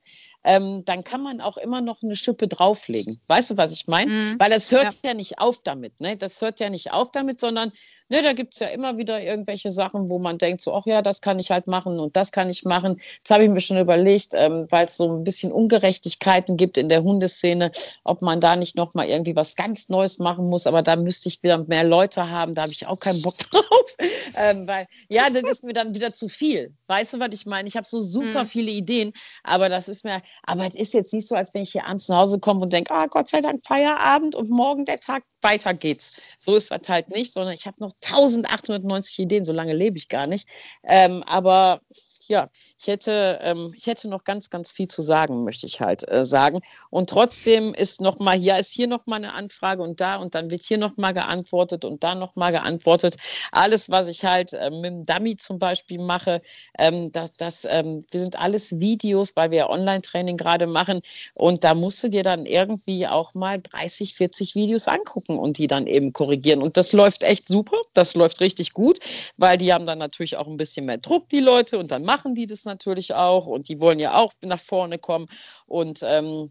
ähm, dann kann man auch immer noch eine Schippe drauflegen. Weißt du, was ich meine? Mhm. Weil das hört ja. ja nicht auf damit. Ne? Das hört ja nicht auf damit, sondern Ne, da gibt es ja immer wieder irgendwelche Sachen, wo man denkt, so, ach ja, das kann ich halt machen und das kann ich machen. Jetzt habe ich mir schon überlegt, ähm, weil es so ein bisschen Ungerechtigkeiten gibt in der Hundeszene, ob man da nicht nochmal irgendwie was ganz Neues machen muss. Aber da müsste ich wieder mehr Leute haben, da habe ich auch keinen Bock drauf. ähm, weil, ja, das ist mir dann wieder zu viel. Weißt du, was ich meine? Ich habe so super hm. viele Ideen, aber das ist mir, aber es ist jetzt nicht so, als wenn ich hier abends nach Hause komme und denke, ah, Gott sei Dank Feierabend und morgen der Tag weiter geht's. So ist das halt nicht, sondern ich habe noch 1890 Ideen, so lange lebe ich gar nicht. Ähm, aber ja, ich hätte, ähm, ich hätte noch ganz, ganz viel zu sagen, möchte ich halt äh, sagen. Und trotzdem ist noch mal, ja, ist hier noch mal eine Anfrage und da und dann wird hier noch mal geantwortet und da noch mal geantwortet. Alles, was ich halt äh, mit dem Dummy zum Beispiel mache, ähm, das, das ähm, sind alles Videos, weil wir Online-Training gerade machen und da musst du dir dann irgendwie auch mal 30, 40 Videos angucken und die dann eben korrigieren. Und das läuft echt super, das läuft richtig gut, weil die haben dann natürlich auch ein bisschen mehr Druck, die Leute, und dann machen machen die das natürlich auch und die wollen ja auch nach vorne kommen. Und ähm,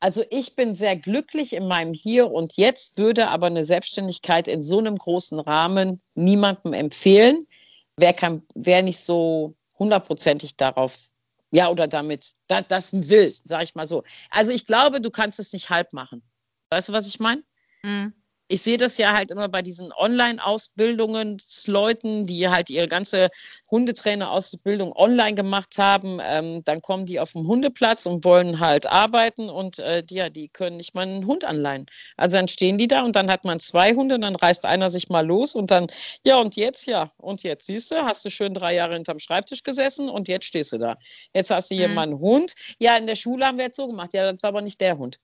also ich bin sehr glücklich in meinem Hier und Jetzt, würde aber eine Selbstständigkeit in so einem großen Rahmen niemandem empfehlen. Wer, kann, wer nicht so hundertprozentig darauf, ja, oder damit, da, das will, sage ich mal so. Also ich glaube, du kannst es nicht halb machen. Weißt du, was ich meine? Mhm ich sehe das ja halt immer bei diesen Online-Ausbildungen, Leuten, die halt ihre ganze Hundetrainer-Ausbildung online gemacht haben. Ähm, dann kommen die auf den Hundeplatz und wollen halt arbeiten und äh, die, ja, die können nicht mal einen Hund anleihen. Also dann stehen die da und dann hat man zwei Hunde und dann reißt einer sich mal los und dann, ja und jetzt, ja, und jetzt, siehst du, hast du schön drei Jahre hinterm Schreibtisch gesessen und jetzt stehst du da. Jetzt hast du hier mhm. mal einen Hund. Ja, in der Schule haben wir jetzt so gemacht. Ja, das war aber nicht der Hund.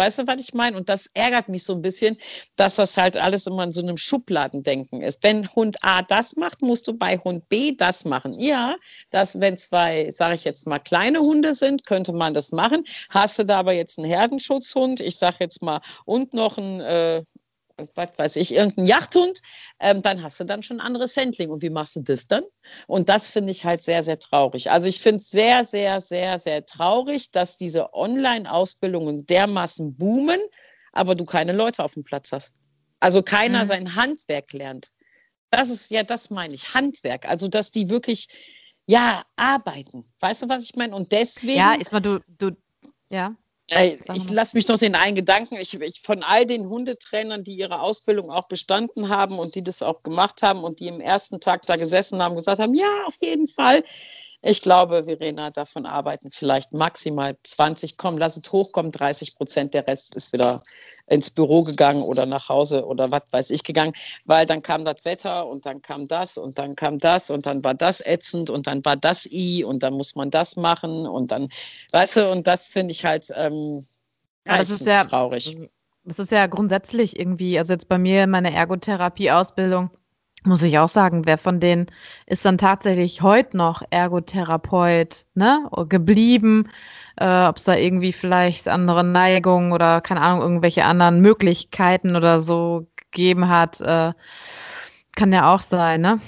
Weißt du, was ich meine? Und das ärgert mich so ein bisschen, dass das halt alles immer in so einem Schubladendenken ist. Wenn Hund A das macht, musst du bei Hund B das machen. Ja, dass wenn zwei, sage ich jetzt mal, kleine Hunde sind, könnte man das machen. Hast du da aber jetzt einen Herdenschutzhund, ich sage jetzt mal, und noch einen äh, was weiß ich, irgendein Yachthund, ähm, dann hast du dann schon ein anderes Handling. Und wie machst du das dann? Und das finde ich halt sehr, sehr traurig. Also ich finde es sehr, sehr, sehr, sehr traurig, dass diese Online-Ausbildungen dermaßen boomen, aber du keine Leute auf dem Platz hast. Also keiner mhm. sein Handwerk lernt. Das ist ja, das meine ich, Handwerk. Also dass die wirklich ja, arbeiten. Weißt du, was ich meine? Und deswegen. Ja, ist mal du, du, ja. Ich lasse mich noch den einen Gedanken. Ich, ich, von all den Hundetrainern, die ihre Ausbildung auch bestanden haben und die das auch gemacht haben und die im ersten Tag da gesessen haben, gesagt haben, ja, auf jeden Fall. Ich glaube, Verena, davon arbeiten vielleicht maximal 20, komm, lass es hochkommen, 30 Prozent. Der Rest ist wieder ins Büro gegangen oder nach Hause oder was weiß ich gegangen, weil dann kam das Wetter und dann kam das und dann kam das und dann war das ätzend und dann war das i und dann muss man das machen und dann, weißt du, und das finde ich halt ähm, ja, das ist ja traurig. Das ist ja grundsätzlich irgendwie, also jetzt bei mir in meiner Ergotherapie-Ausbildung, muss ich auch sagen, wer von denen ist dann tatsächlich heute noch Ergotherapeut ne, geblieben? Äh, Ob es da irgendwie vielleicht andere Neigungen oder keine Ahnung, irgendwelche anderen Möglichkeiten oder so gegeben hat, äh, kann ja auch sein, ne?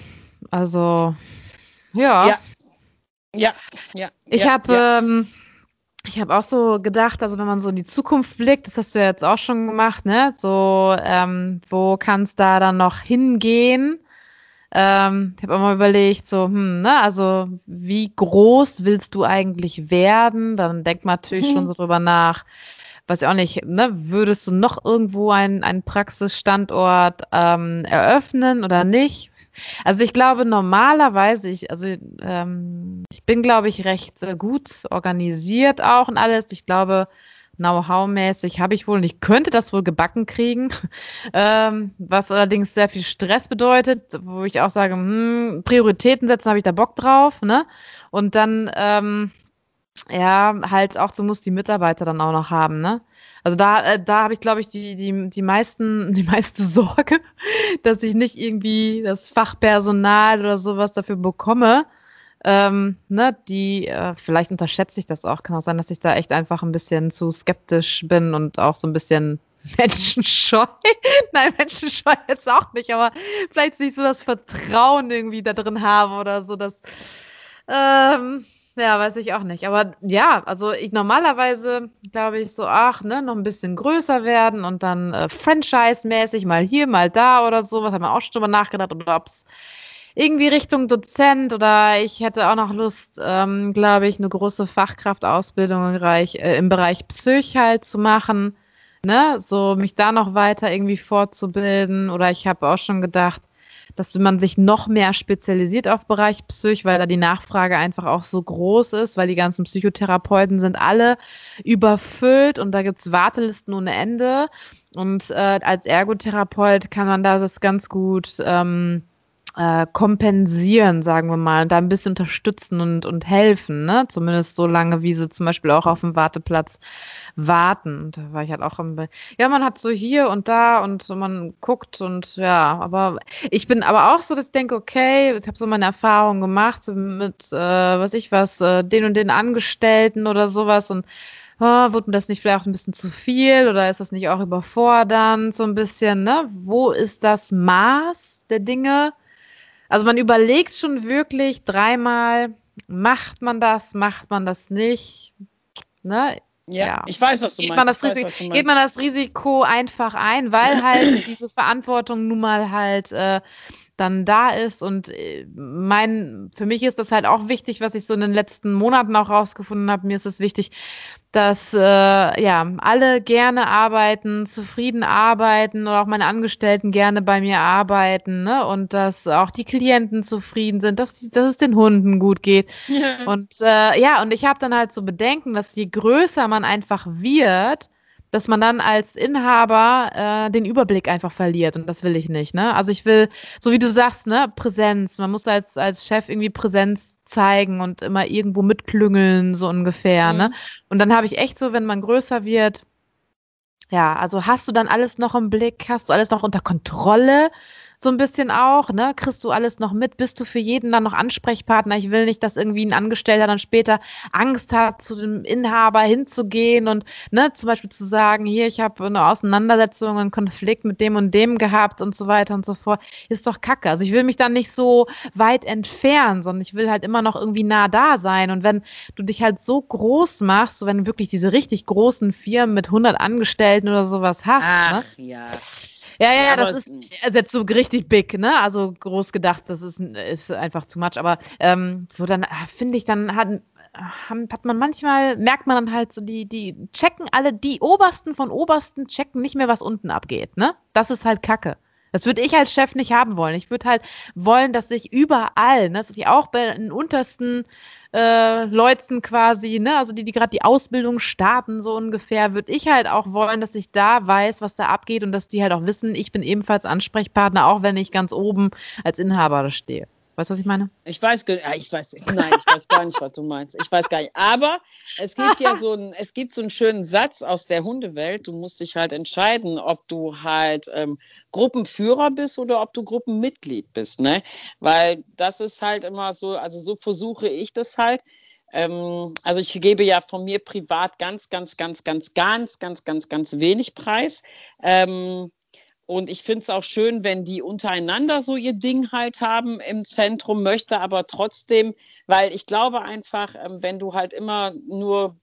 Also, ja. Ja, ja, ja. Ich ja, habe ja. ähm, ich habe auch so gedacht, also wenn man so in die Zukunft blickt, das hast du ja jetzt auch schon gemacht, ne? So, ähm, wo kann es da dann noch hingehen? Ähm, ich habe auch mal überlegt, so, hm, ne, also wie groß willst du eigentlich werden? Dann denkt man natürlich schon so drüber nach. Weiß ich auch nicht, ne, würdest du noch irgendwo einen, einen Praxisstandort ähm, eröffnen oder nicht? Also ich glaube normalerweise, ich, also ähm, ich bin, glaube ich, recht äh, gut organisiert auch und alles. Ich glaube, Know-how-mäßig habe ich wohl und ich könnte das wohl gebacken kriegen, ähm, was allerdings sehr viel Stress bedeutet, wo ich auch sage, hm, Prioritäten setzen, habe ich da Bock drauf, ne? Und dann, ähm, ja, halt auch, du musst die Mitarbeiter dann auch noch haben, ne? Also da, äh, da habe ich, glaube ich, die, die, die meisten, die meiste Sorge, dass ich nicht irgendwie das Fachpersonal oder sowas dafür bekomme, ähm, ne, die, äh, vielleicht unterschätze ich das auch, kann auch sein, dass ich da echt einfach ein bisschen zu skeptisch bin und auch so ein bisschen menschenscheu. Nein, menschenscheu jetzt auch nicht, aber vielleicht nicht so das Vertrauen irgendwie da drin habe oder so, dass, ähm, ja, weiß ich auch nicht. Aber ja, also ich normalerweise glaube ich so, ach, ne, noch ein bisschen größer werden und dann äh, Franchise-mäßig mal hier, mal da oder so, was haben wir auch schon drüber nachgedacht oder ob es irgendwie Richtung Dozent oder ich hätte auch noch Lust, ähm, glaube ich, eine große Fachkraftausbildung im Bereich, äh, im Bereich Psych halt zu machen, ne, so mich da noch weiter irgendwie fortzubilden oder ich habe auch schon gedacht, dass man sich noch mehr spezialisiert auf Bereich Psych, weil da die Nachfrage einfach auch so groß ist, weil die ganzen Psychotherapeuten sind alle überfüllt und da gibt's Wartelisten ohne Ende. Und äh, als Ergotherapeut kann man da das ganz gut ähm, äh, kompensieren, sagen wir mal, da ein bisschen unterstützen und, und helfen, ne? Zumindest so lange, wie sie zum Beispiel auch auf dem Warteplatz warten. Und da war ich halt auch im, ja, man hat so hier und da und man guckt und ja, aber ich bin aber auch so, dass ich denke, okay, ich habe so meine Erfahrung gemacht mit, äh, was ich was, äh, den und den Angestellten oder sowas und oh, wurde mir das nicht vielleicht auch ein bisschen zu viel oder ist das nicht auch überfordernd so ein bisschen, ne? Wo ist das Maß der Dinge? Also man überlegt schon wirklich dreimal, macht man das, macht man das nicht. Ne? Ja, ja, ich weiß, was du geht meinst. Man weiß, Risiko, geht man das Risiko einfach ein, weil halt diese Verantwortung nun mal halt äh, dann da ist. Und äh, mein, für mich ist das halt auch wichtig, was ich so in den letzten Monaten auch rausgefunden habe. Mir ist es wichtig, dass äh, ja alle gerne arbeiten, zufrieden arbeiten oder auch meine Angestellten gerne bei mir arbeiten, ne? Und dass auch die Klienten zufrieden sind, dass, die, dass es den Hunden gut geht. Ja. Und äh, ja, und ich habe dann halt so Bedenken, dass je größer man einfach wird, dass man dann als Inhaber äh, den Überblick einfach verliert und das will ich nicht. Ne? Also ich will, so wie du sagst, ne, Präsenz. Man muss als als Chef irgendwie Präsenz zeigen und immer irgendwo mitklüngeln, so ungefähr. Ne? Mhm. Ne? Und dann habe ich echt so, wenn man größer wird, ja, also hast du dann alles noch im Blick, hast du alles noch unter Kontrolle? So ein bisschen auch, ne? Kriegst du alles noch mit? Bist du für jeden dann noch Ansprechpartner? Ich will nicht, dass irgendwie ein Angestellter dann später Angst hat, zu dem Inhaber hinzugehen und ne, zum Beispiel zu sagen, hier, ich habe eine Auseinandersetzung, einen Konflikt mit dem und dem gehabt und so weiter und so fort. Ist doch kacke. Also ich will mich dann nicht so weit entfernen, sondern ich will halt immer noch irgendwie nah da sein. Und wenn du dich halt so groß machst, so wenn du wirklich diese richtig großen Firmen mit 100 Angestellten oder sowas hast, Ach, ne? ja. Ja, ja, ja, das ist also jetzt so richtig big, ne? Also groß gedacht, das ist, ist einfach zu much. Aber ähm, so dann ah, finde ich, dann hat, hat man manchmal, merkt man dann halt so, die, die checken alle, die Obersten von Obersten checken nicht mehr, was unten abgeht, ne? Das ist halt Kacke. Das würde ich als Chef nicht haben wollen. Ich würde halt wollen, dass ich überall, ne, dass ich auch bei den untersten äh, Leuten quasi, ne, also die, die gerade die Ausbildung starten, so ungefähr, würde ich halt auch wollen, dass ich da weiß, was da abgeht und dass die halt auch wissen, ich bin ebenfalls Ansprechpartner, auch wenn ich ganz oben als Inhaber stehe. Weißt du, was ich meine? Ich weiß, ich weiß, nein, ich weiß gar nicht, was du meinst. Ich weiß gar nicht. Aber es gibt ja so einen, es gibt so einen schönen Satz aus der Hundewelt. Du musst dich halt entscheiden, ob du halt ähm, Gruppenführer bist oder ob du Gruppenmitglied bist, ne? Weil das ist halt immer so, also so versuche ich das halt ähm, also ich gebe ja von mir privat ganz, ganz, ganz, ganz, ganz, ganz, ganz, ganz wenig Preis. Ähm, und ich finde es auch schön, wenn die untereinander so ihr Ding halt haben im Zentrum, möchte aber trotzdem, weil ich glaube einfach, ähm, wenn du halt immer nur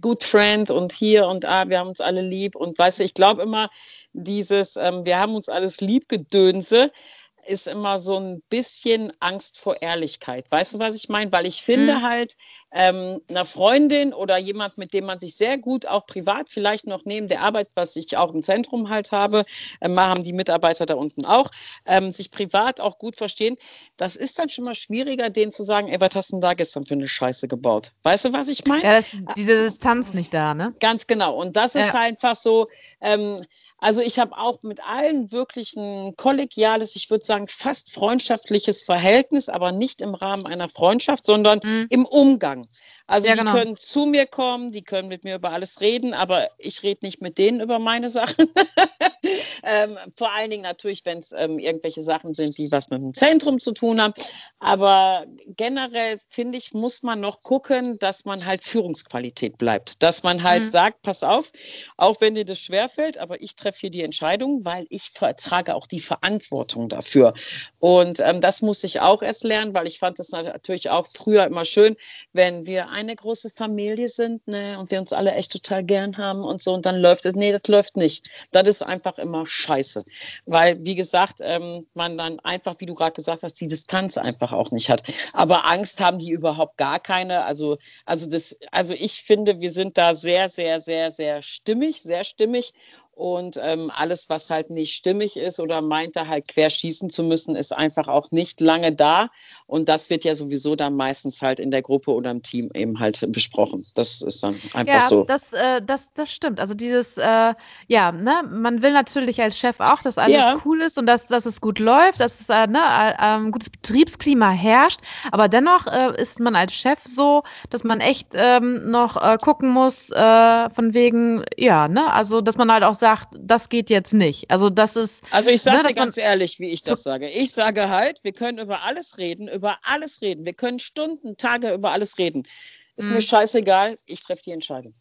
Good Friend und hier und ah, wir haben uns alle lieb und weißt du, ich glaube immer dieses, ähm, wir haben uns alles lieb gedönse, ist immer so ein bisschen Angst vor Ehrlichkeit. Weißt du, was ich meine? Weil ich finde mhm. halt, ähm, einer Freundin oder jemand, mit dem man sich sehr gut auch privat vielleicht noch neben der Arbeit, was ich auch im Zentrum halt habe, ähm, haben die Mitarbeiter da unten auch, ähm, sich privat auch gut verstehen, das ist dann schon mal schwieriger, denen zu sagen, ey, was hast du denn da gestern für eine Scheiße gebaut? Weißt du, was ich meine? Ja, das, diese Distanz nicht da, ne? Ganz genau. Und das ist ja. einfach so, ähm, also ich habe auch mit allen wirklich ein kollegiales, ich würde sagen fast freundschaftliches Verhältnis, aber nicht im Rahmen einer Freundschaft, sondern mhm. im Umgang. Also ja, die genau. können zu mir kommen, die können mit mir über alles reden, aber ich rede nicht mit denen über meine Sachen. ähm, vor allen Dingen natürlich, wenn es ähm, irgendwelche Sachen sind, die was mit dem Zentrum zu tun haben. Aber generell finde ich, muss man noch gucken, dass man halt Führungsqualität bleibt. Dass man halt mhm. sagt, pass auf, auch wenn dir das schwerfällt, aber ich treffe hier die Entscheidung, weil ich trage auch die Verantwortung dafür. Und ähm, das muss ich auch erst lernen, weil ich fand das natürlich auch früher immer schön, wenn wir eine große Familie sind ne, und wir uns alle echt total gern haben und so und dann läuft es. Nee, das läuft nicht. Das ist einfach immer scheiße. Weil, wie gesagt, ähm, man dann einfach, wie du gerade gesagt hast, die Distanz einfach auch nicht hat. Aber Angst haben die überhaupt gar keine. Also, also, das, also ich finde, wir sind da sehr, sehr, sehr, sehr stimmig, sehr stimmig. Und ähm, alles, was halt nicht stimmig ist oder meint, da halt quer schießen zu müssen, ist einfach auch nicht lange da. Und das wird ja sowieso dann meistens halt in der Gruppe oder im Team eben halt besprochen. Das ist dann einfach ja, so. Das, äh, das, das stimmt. Also dieses, äh, ja, ne, man will natürlich als Chef auch, dass alles ja. cool ist und dass, dass es gut läuft, dass es äh, ne, ein gutes Betriebsklima herrscht. Aber dennoch äh, ist man als Chef so, dass man echt ähm, noch äh, gucken muss, äh, von wegen, ja, ne, also dass man halt auch sagt, sagt, das geht jetzt nicht. Also das ist. Also ich sage ne, dir ganz ehrlich, wie ich das sage. Ich sage halt, wir können über alles reden, über alles reden. Wir können Stunden, Tage über alles reden. Ist mhm. mir scheißegal, ich treffe die Entscheidung.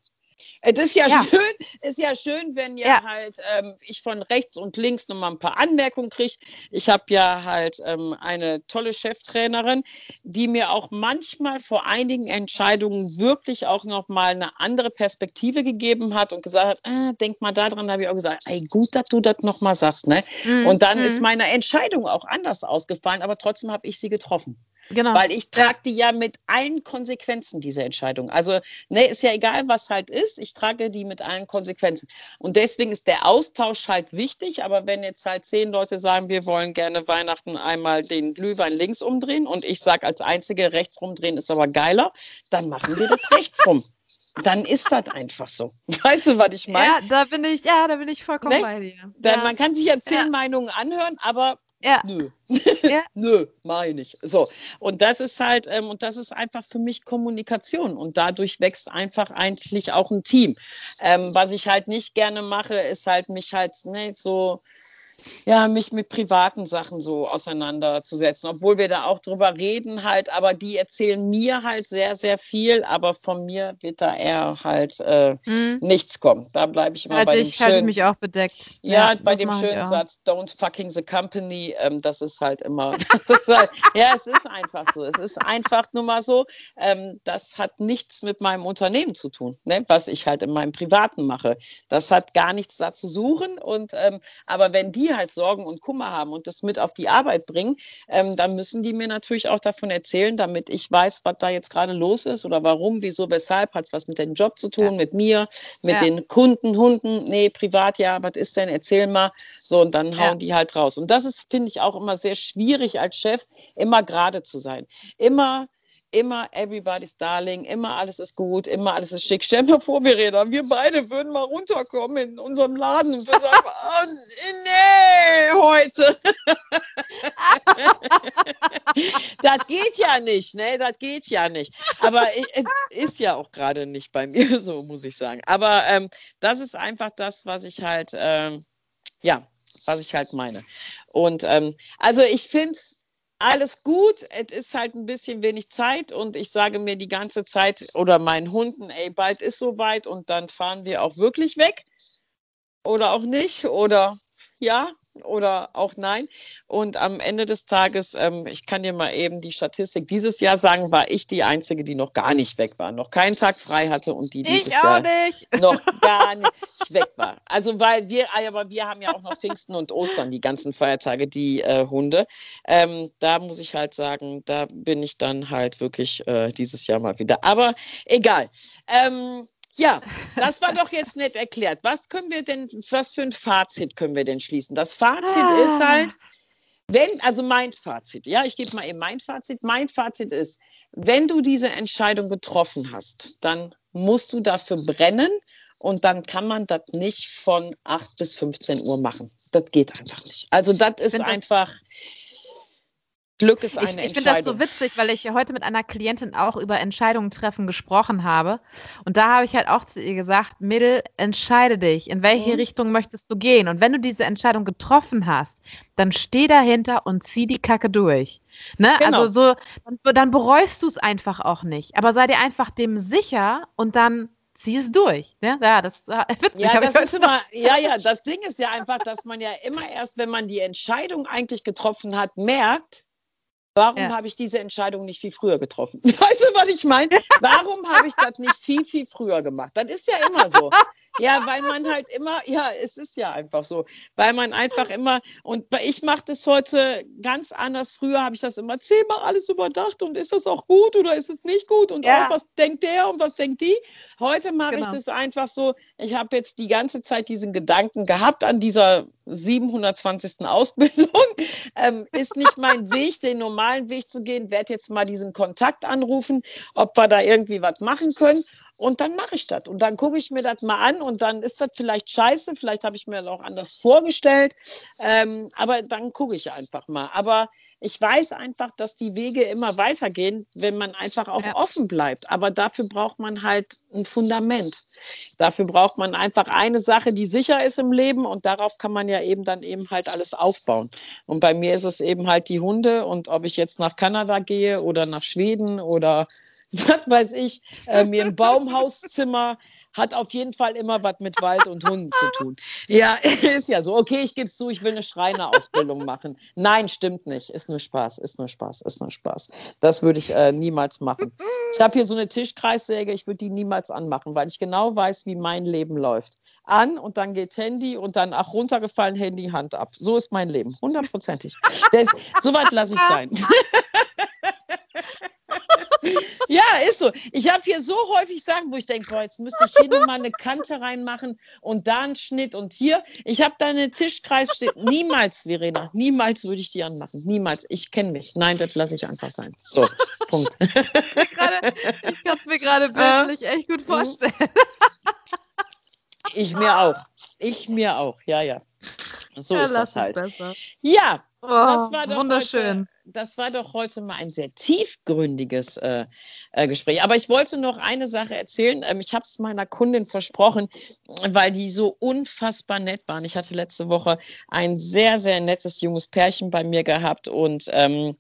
Es ist ja, ja, schön, ist ja schön, wenn ja, ja. halt ähm, ich von rechts und links nochmal ein paar Anmerkungen kriege. Ich habe ja halt ähm, eine tolle Cheftrainerin, die mir auch manchmal vor einigen Entscheidungen wirklich auch nochmal eine andere Perspektive gegeben hat und gesagt hat, ah, denk mal daran, da habe ich auch gesagt, ey, gut, dass du das nochmal sagst. Ne? Mhm. Und dann mhm. ist meine Entscheidung auch anders ausgefallen, aber trotzdem habe ich sie getroffen. Genau. Weil ich trage die ja mit allen Konsequenzen, diese Entscheidung. Also, ne, ist ja egal, was halt ist, ich trage die mit allen Konsequenzen. Und deswegen ist der Austausch halt wichtig, aber wenn jetzt halt zehn Leute sagen, wir wollen gerne Weihnachten einmal den Glühwein links umdrehen und ich sage als Einzige, rechts rumdrehen ist aber geiler, dann machen wir das rechts rum dann ist das einfach so. Weißt du, was ich meine? Ja, da bin ich, ja, da bin ich vollkommen ne? bei dir. Dann, ja. Man kann sich ja zehn ja. Meinungen anhören, aber ja. Nö. Ja. Nö, mache ich nicht. So. Und das ist halt, ähm, und das ist einfach für mich Kommunikation. Und dadurch wächst einfach eigentlich auch ein Team. Ähm, was ich halt nicht gerne mache, ist halt mich halt ne, so ja, mich mit privaten Sachen so auseinanderzusetzen, obwohl wir da auch drüber reden halt, aber die erzählen mir halt sehr, sehr viel, aber von mir wird da eher halt äh, hm. nichts kommen. Da bleibe ich immer halt bei ich, dem schönen... Halte mich auch bedeckt. Ja, ja bei dem schönen Satz, don't fucking the company, ähm, das ist halt immer, ist halt, ja, es ist einfach so. Es ist einfach nur mal so, ähm, das hat nichts mit meinem Unternehmen zu tun, ne, was ich halt in meinem Privaten mache. Das hat gar nichts da zu suchen und ähm, aber wenn die halt Sorgen und Kummer haben und das mit auf die Arbeit bringen, ähm, dann müssen die mir natürlich auch davon erzählen, damit ich weiß, was da jetzt gerade los ist oder warum, wieso, weshalb, hat es was mit dem Job zu tun, ja. mit mir, mit ja. den Kunden, Hunden, nee, privat, ja, was ist denn, erzähl mal. So, und dann hauen ja. die halt raus. Und das ist, finde ich, auch immer sehr schwierig als Chef, immer gerade zu sein. Immer immer everybody's darling, immer alles ist gut, immer alles ist schick. Stell dir vor, Verena, wir beide würden mal runterkommen in unserem Laden und würden sagen, oh, nee, heute. das geht ja nicht, ne? Das geht ja nicht. Aber ist ja auch gerade nicht bei mir so, muss ich sagen. Aber ähm, das ist einfach das, was ich halt, ähm, ja, was ich halt meine. Und ähm, also ich finde es alles gut, es ist halt ein bisschen wenig Zeit und ich sage mir die ganze Zeit oder meinen Hunden, ey, bald ist soweit und dann fahren wir auch wirklich weg. Oder auch nicht. Oder ja, oder auch nein. Und am Ende des Tages, ähm, ich kann dir mal eben die Statistik dieses Jahr sagen, war ich die Einzige, die noch gar nicht weg war, noch keinen Tag frei hatte und die dieses Jahr nicht. noch gar nicht weg war. Also weil wir, ah aber wir haben ja auch noch Pfingsten und Ostern, die ganzen Feiertage, die äh, Hunde. Ähm, da muss ich halt sagen, da bin ich dann halt wirklich äh, dieses Jahr mal wieder. Aber egal. Ähm, ja, das war doch jetzt nett erklärt. Was können wir denn, was für ein Fazit können wir denn schließen? Das Fazit ah. ist halt, wenn, also mein Fazit, ja, ich gebe mal eben mein Fazit. Mein Fazit ist, wenn du diese Entscheidung getroffen hast, dann musst du dafür brennen und dann kann man das nicht von 8 bis 15 Uhr machen. Das geht einfach nicht. Also das ist einfach. Das Glück ist eine ich, ich finde das so witzig, weil ich heute mit einer Klientin auch über Entscheidungen treffen gesprochen habe. Und da habe ich halt auch zu ihr gesagt, Mädel, entscheide dich, in welche mhm. Richtung möchtest du gehen. Und wenn du diese Entscheidung getroffen hast, dann steh dahinter und zieh die Kacke durch. Ne? Genau. Also so, dann, dann bereust du es einfach auch nicht. Aber sei dir einfach dem sicher und dann zieh es durch. Ne? Ja, das äh, witzig. Ja, das ist immer, ja, ja, das Ding ist ja einfach, dass man ja immer erst, wenn man die Entscheidung eigentlich getroffen hat, merkt, Warum ja. habe ich diese Entscheidung nicht viel früher getroffen? Weißt du, was ich meine? Warum habe ich das nicht viel, viel früher gemacht? Das ist ja immer so. Ja, weil man halt immer, ja, es ist ja einfach so, weil man einfach immer, und ich mache das heute ganz anders. Früher habe ich das immer zehnmal alles überdacht und ist das auch gut oder ist es nicht gut und ja. auch, was denkt der und was denkt die? Heute mache genau. ich das einfach so, ich habe jetzt die ganze Zeit diesen Gedanken gehabt an dieser 720. Ausbildung, ähm, ist nicht mein Weg, den normalen Weg zu gehen, werde jetzt mal diesen Kontakt anrufen, ob wir da irgendwie was machen können. Und dann mache ich das. Und dann gucke ich mir das mal an und dann ist das vielleicht scheiße, vielleicht habe ich mir das auch anders vorgestellt. Ähm, aber dann gucke ich einfach mal. Aber ich weiß einfach, dass die Wege immer weitergehen, wenn man einfach auch ja. offen bleibt. Aber dafür braucht man halt ein Fundament. Dafür braucht man einfach eine Sache, die sicher ist im Leben und darauf kann man ja eben dann eben halt alles aufbauen. Und bei mir ist es eben halt die Hunde und ob ich jetzt nach Kanada gehe oder nach Schweden oder was weiß ich, äh, mir ein Baumhauszimmer hat auf jeden Fall immer was mit Wald und Hunden zu tun. Ja, ist ja so. Okay, ich gebe es zu, ich will eine Schreinerausbildung machen. Nein, stimmt nicht. Ist nur Spaß, ist nur Spaß, ist nur Spaß. Das würde ich äh, niemals machen. Ich habe hier so eine Tischkreissäge, ich würde die niemals anmachen, weil ich genau weiß, wie mein Leben läuft. An und dann geht Handy und dann, ach, runtergefallen, Handy, Hand ab. So ist mein Leben, hundertprozentig. So weit lasse ich sein. ja, ist so. Ich habe hier so häufig Sachen, wo ich denke, boah, jetzt müsste ich hier nochmal eine Kante reinmachen und da einen Schnitt und hier. Ich habe da eine Tischkreis steht. Niemals, Verena, niemals würde ich die anmachen. Niemals. Ich kenne mich. Nein, das lasse ich einfach sein. So, Punkt. ich kann es mir gerade bildlich äh, echt gut mhm. vorstellen. Ich mir auch. Ich mir auch. Ja, ja. So ja, ist das halt. Ja, oh, das war doch wunderschön. Heute, das war doch heute mal ein sehr tiefgründiges äh, äh, Gespräch. Aber ich wollte noch eine Sache erzählen. Ähm, ich habe es meiner Kundin versprochen, weil die so unfassbar nett waren. Ich hatte letzte Woche ein sehr, sehr nettes junges Pärchen bei mir gehabt und ähm,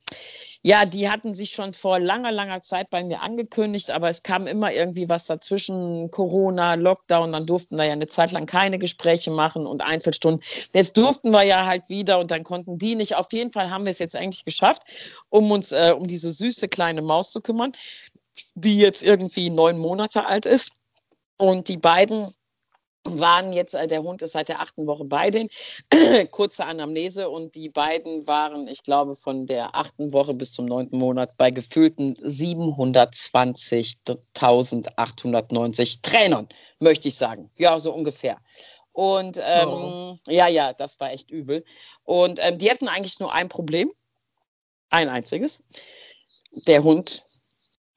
ja, die hatten sich schon vor langer, langer Zeit bei mir angekündigt, aber es kam immer irgendwie was dazwischen, Corona, Lockdown, dann durften wir ja eine Zeit lang keine Gespräche machen und Einzelstunden. Jetzt durften wir ja halt wieder und dann konnten die nicht. Auf jeden Fall haben wir es jetzt eigentlich geschafft, um uns äh, um diese süße kleine Maus zu kümmern, die jetzt irgendwie neun Monate alt ist. Und die beiden waren jetzt, äh, der Hund ist seit der achten Woche bei denen, kurze Anamnese und die beiden waren, ich glaube, von der achten Woche bis zum neunten Monat bei gefühlten 720.890 Trainern, möchte ich sagen. Ja, so ungefähr. Und ähm, oh. ja, ja, das war echt übel. Und ähm, die hatten eigentlich nur ein Problem, ein einziges. Der Hund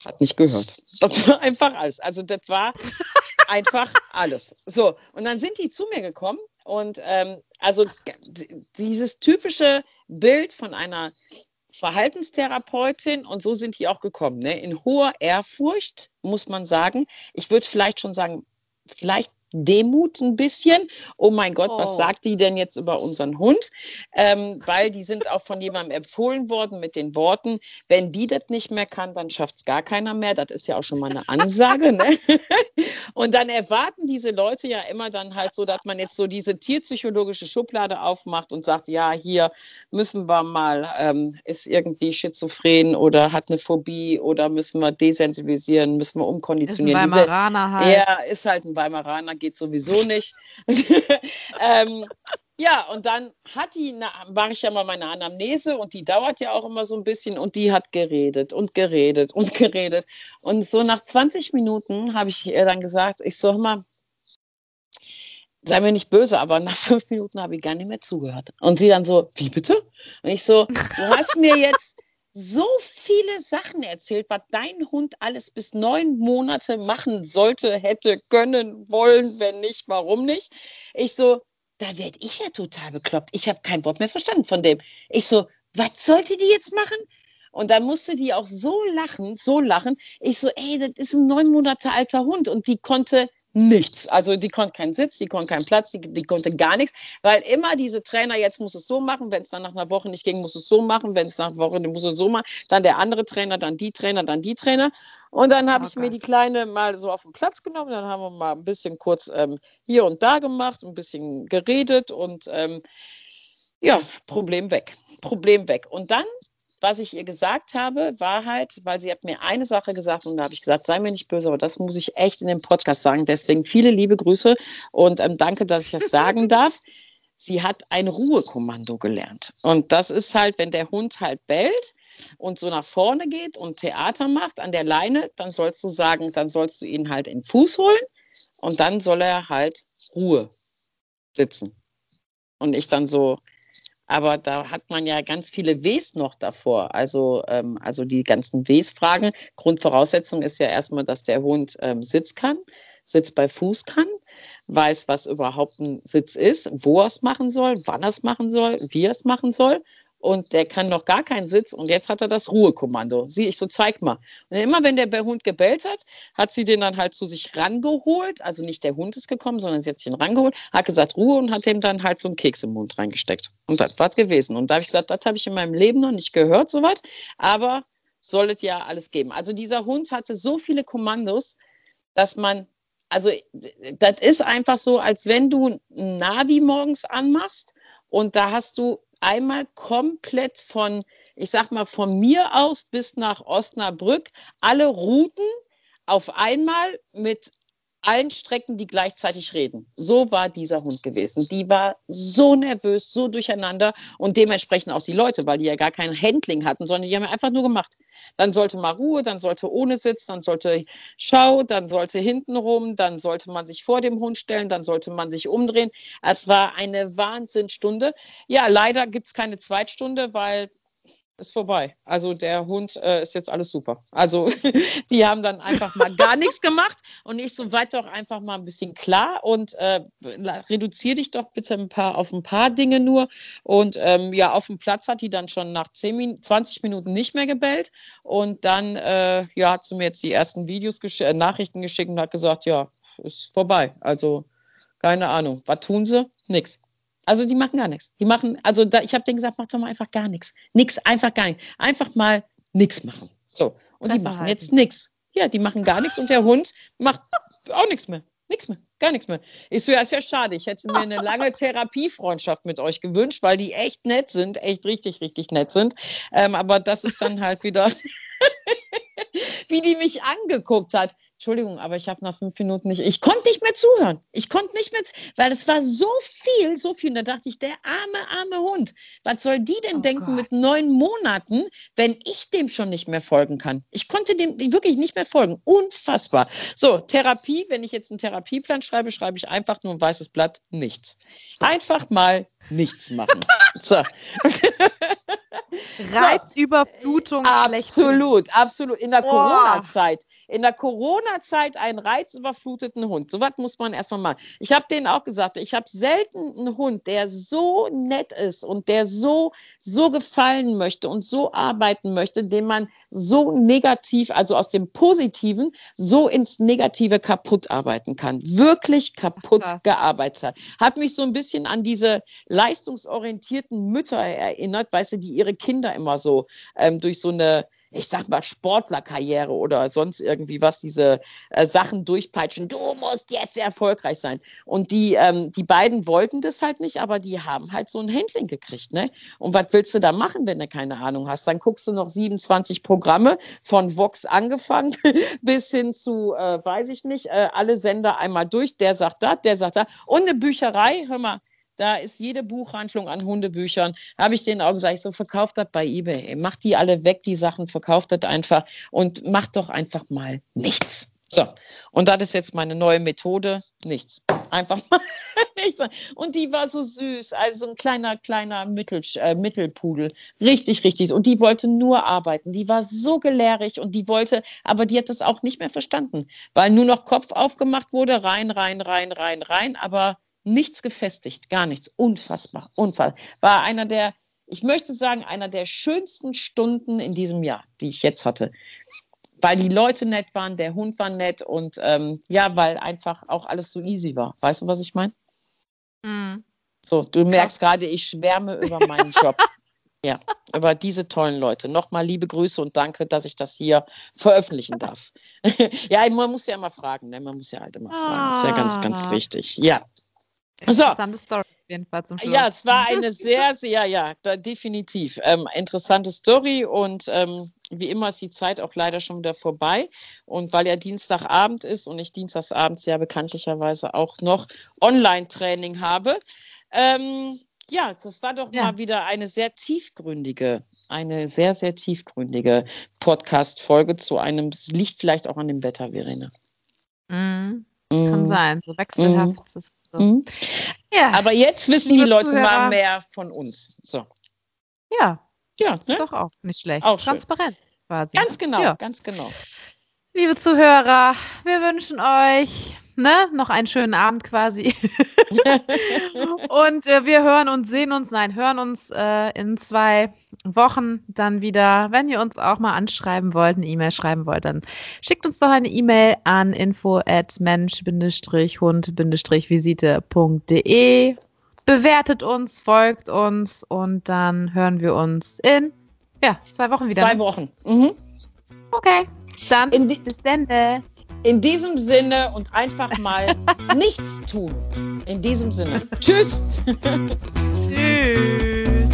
hat nicht gehört. Das war einfach alles. Also das war einfach alles. So, und dann sind die zu mir gekommen und ähm, also dieses typische Bild von einer Verhaltenstherapeutin und so sind die auch gekommen. Ne? In hoher Ehrfurcht, muss man sagen. Ich würde vielleicht schon sagen, vielleicht Demut ein bisschen. Oh mein Gott, oh. was sagt die denn jetzt über unseren Hund? Ähm, weil die sind auch von jemandem empfohlen worden mit den Worten, wenn die das nicht mehr kann, dann schafft es gar keiner mehr. Das ist ja auch schon mal eine Ansage. ne? Und dann erwarten diese Leute ja immer dann halt so, dass man jetzt so diese tierpsychologische Schublade aufmacht und sagt, ja, hier müssen wir mal, ähm, ist irgendwie schizophren oder hat eine Phobie oder müssen wir desensibilisieren, müssen wir umkonditionieren. Ist ein Weimaraner halt. Ja, ist halt ein Weimaraner geht sowieso nicht. ähm, ja, und dann hat die, mache ich ja mal meine Anamnese und die dauert ja auch immer so ein bisschen und die hat geredet und geredet und geredet. Und so nach 20 Minuten habe ich ihr dann gesagt, ich so, mal, sei mir nicht böse, aber nach fünf Minuten habe ich gar nicht mehr zugehört. Und sie dann so, wie bitte? Und ich so, du hast mir jetzt so viele Sachen erzählt, was dein Hund alles bis neun Monate machen sollte, hätte, können, wollen, wenn nicht, warum nicht. Ich so, da werde ich ja total bekloppt. Ich habe kein Wort mehr verstanden von dem. Ich so, was sollte die jetzt machen? Und dann musste die auch so lachen, so lachen. Ich so, ey, das ist ein neun Monate alter Hund und die konnte nichts. Also die konnte keinen Sitz, die konnte keinen Platz, die, die, konnte gar nichts, weil immer diese Trainer, jetzt muss es so machen, wenn es dann nach einer Woche nicht ging, muss es so machen, wenn es nach einer Woche muss es so machen, dann der andere Trainer, dann die Trainer, dann die Trainer. Und dann habe okay. ich mir die Kleine mal so auf den Platz genommen, dann haben wir mal ein bisschen kurz ähm, hier und da gemacht, ein bisschen geredet und ähm, ja, Problem weg. Problem weg. Und dann was ich ihr gesagt habe, war halt, weil sie hat mir eine Sache gesagt und da habe ich gesagt, sei mir nicht böse, aber das muss ich echt in dem Podcast sagen. Deswegen viele liebe Grüße und ähm, danke, dass ich das sagen darf. Sie hat ein Ruhekommando gelernt. Und das ist halt, wenn der Hund halt bellt und so nach vorne geht und Theater macht an der Leine, dann sollst du sagen, dann sollst du ihn halt in den Fuß holen und dann soll er halt Ruhe sitzen. Und ich dann so, aber da hat man ja ganz viele Ws noch davor. Also, ähm, also die ganzen Ws-Fragen. Grundvoraussetzung ist ja erstmal, dass der Hund ähm, Sitz kann, Sitz bei Fuß kann, weiß, was überhaupt ein Sitz ist, wo er es machen soll, wann er es machen soll, wie er es machen soll und der kann noch gar keinen Sitz und jetzt hat er das Ruhekommando. Sieh, ich so, zeig mal. Und immer wenn der Hund gebellt hat, hat sie den dann halt zu sich rangeholt. Also nicht der Hund ist gekommen, sondern sie hat ihn rangeholt, hat gesagt Ruhe und hat dem dann halt so einen Keks im Mund reingesteckt. Und das war gewesen. Und da habe ich gesagt, das habe ich in meinem Leben noch nicht gehört, sowas. Aber soll es ja alles geben. Also dieser Hund hatte so viele Kommandos, dass man also das ist einfach so, als wenn du ein Navi morgens anmachst und da hast du einmal komplett von, ich sag mal, von mir aus bis nach Osnabrück alle Routen auf einmal mit allen Strecken, die gleichzeitig reden. So war dieser Hund gewesen. Die war so nervös, so durcheinander und dementsprechend auch die Leute, weil die ja gar kein Handling hatten, sondern die haben einfach nur gemacht. Dann sollte mal Ruhe, dann sollte ohne Sitz, dann sollte Schau, dann sollte hinten rum, dann sollte man sich vor dem Hund stellen, dann sollte man sich umdrehen. Es war eine Wahnsinnsstunde. Ja, leider gibt es keine Zweitstunde, weil ist vorbei. Also der Hund äh, ist jetzt alles super. Also die haben dann einfach mal gar nichts gemacht und ich so weit doch einfach mal ein bisschen klar und äh, reduziere dich doch bitte ein paar auf ein paar Dinge nur. Und ähm, ja, auf dem Platz hat die dann schon nach 10 Min 20 Minuten nicht mehr gebellt und dann äh, ja, hat sie mir jetzt die ersten Videos gesch äh, Nachrichten geschickt und hat gesagt, ja, ist vorbei. Also keine Ahnung. Was tun sie? Nix. Also die machen gar nichts. Die machen, also da, ich habe denen gesagt, mach doch mal einfach gar nichts. Nix, einfach gar nichts. Einfach mal nichts machen. So. Und die machen halten. jetzt nichts. Ja, die machen gar nichts und der Hund macht auch nichts mehr. Nichts mehr, gar nichts mehr. Ich so, ja, ist ja schade. Ich hätte mir eine lange Therapiefreundschaft mit euch gewünscht, weil die echt nett sind, echt richtig, richtig nett sind. Ähm, aber das ist dann halt wieder, wie die mich angeguckt hat. Entschuldigung, aber ich habe nach fünf Minuten nicht, ich konnte nicht mehr zuhören. Ich konnte nicht mehr, weil es war so viel, so viel. Und da dachte ich, der arme, arme Hund, was soll die denn oh denken Gott. mit neun Monaten, wenn ich dem schon nicht mehr folgen kann? Ich konnte dem wirklich nicht mehr folgen. Unfassbar. So, Therapie, wenn ich jetzt einen Therapieplan schreibe, schreibe ich einfach nur ein weißes Blatt, nichts. Einfach mal nichts machen. So. Reizüberflutung. Absolut, absolut. In der Corona-Zeit. In der Corona-Zeit einen reizüberfluteten Hund. So was muss man erstmal machen. Ich habe denen auch gesagt, ich habe selten einen Hund, der so nett ist und der so, so gefallen möchte und so arbeiten möchte, den man so negativ, also aus dem Positiven, so ins Negative kaputt arbeiten kann. Wirklich kaputt Ach, gearbeitet hat. Hat mich so ein bisschen an diese leistungsorientierten Mütter erinnert, weißt du, die ihre Kinder immer so ähm, durch so eine, ich sag mal, Sportlerkarriere oder sonst irgendwie was, diese äh, Sachen durchpeitschen. Du musst jetzt erfolgreich sein. Und die, ähm, die beiden wollten das halt nicht, aber die haben halt so ein Handling gekriegt. Ne? Und was willst du da machen, wenn du keine Ahnung hast? Dann guckst du noch 27 Programme von Vox angefangen bis hin zu, äh, weiß ich nicht, äh, alle Sender einmal durch. Der sagt das, der sagt da. Und eine Bücherei, hör mal, da ist jede Buchhandlung an Hundebüchern. Habe ich denen auch gesagt, ich so, verkauft das bei eBay. Macht die alle weg, die Sachen, verkauft das einfach und macht doch einfach mal nichts. So, und das ist jetzt meine neue Methode. Nichts. Einfach mal nichts. Und die war so süß, also ein kleiner, kleiner Mittel, äh, Mittelpudel. Richtig, richtig. Und die wollte nur arbeiten. Die war so gelehrig und die wollte, aber die hat das auch nicht mehr verstanden, weil nur noch Kopf aufgemacht wurde, rein, rein, rein, rein, rein, aber nichts gefestigt, gar nichts. Unfassbar, unfassbar. War einer der, ich möchte sagen, einer der schönsten Stunden in diesem Jahr, die ich jetzt hatte. Weil die Leute nett waren, der Hund war nett und ähm, ja, weil einfach auch alles so easy war. Weißt du, was ich meine? Mhm. So, du merkst gerade, ich schwärme über meinen Job. Ja, über diese tollen Leute. Nochmal liebe Grüße und danke, dass ich das hier veröffentlichen darf. ja, man muss ja immer fragen, ne? man muss ja halt immer fragen. Das ist ja ganz, ganz ah. wichtig. Ja, Interessante so. Story auf jeden Fall zum Schluss. Ja, es war eine sehr, sehr, ja, da, definitiv. Ähm, interessante Story und ähm, wie immer ist die Zeit auch leider schon wieder vorbei. Und weil ja Dienstagabend ist und ich Dienstagsabends ja bekanntlicherweise auch noch Online-Training habe, ähm, ja, das war doch ja. mal wieder eine sehr tiefgründige, eine sehr, sehr tiefgründige Podcast-Folge zu einem, es liegt vielleicht auch an dem Wetter, Verena. Mm, kann mm. sein, so wechselhaft. Mm. So. Mhm. Ja. Aber jetzt wissen Liebe die Leute Zuhörer. mal mehr von uns. So. Ja. Ja, ist ne? doch auch nicht schlecht. Auch Transparenz quasi. Ganz genau, ja. ganz genau. Liebe Zuhörer, wir wünschen euch ne, noch einen schönen Abend quasi. und äh, wir hören und sehen uns, nein, hören uns äh, in zwei Wochen dann wieder. Wenn ihr uns auch mal anschreiben wollt, eine E-Mail schreiben wollt, dann schickt uns doch eine E-Mail an info at mensch-hund-visite.de. Bewertet uns, folgt uns und dann hören wir uns in ja, zwei Wochen wieder. Zwei ne? Wochen. Mhm. Okay, dann in bis dann. In diesem Sinne und einfach mal nichts tun. In diesem Sinne. Tschüss. Tschüss.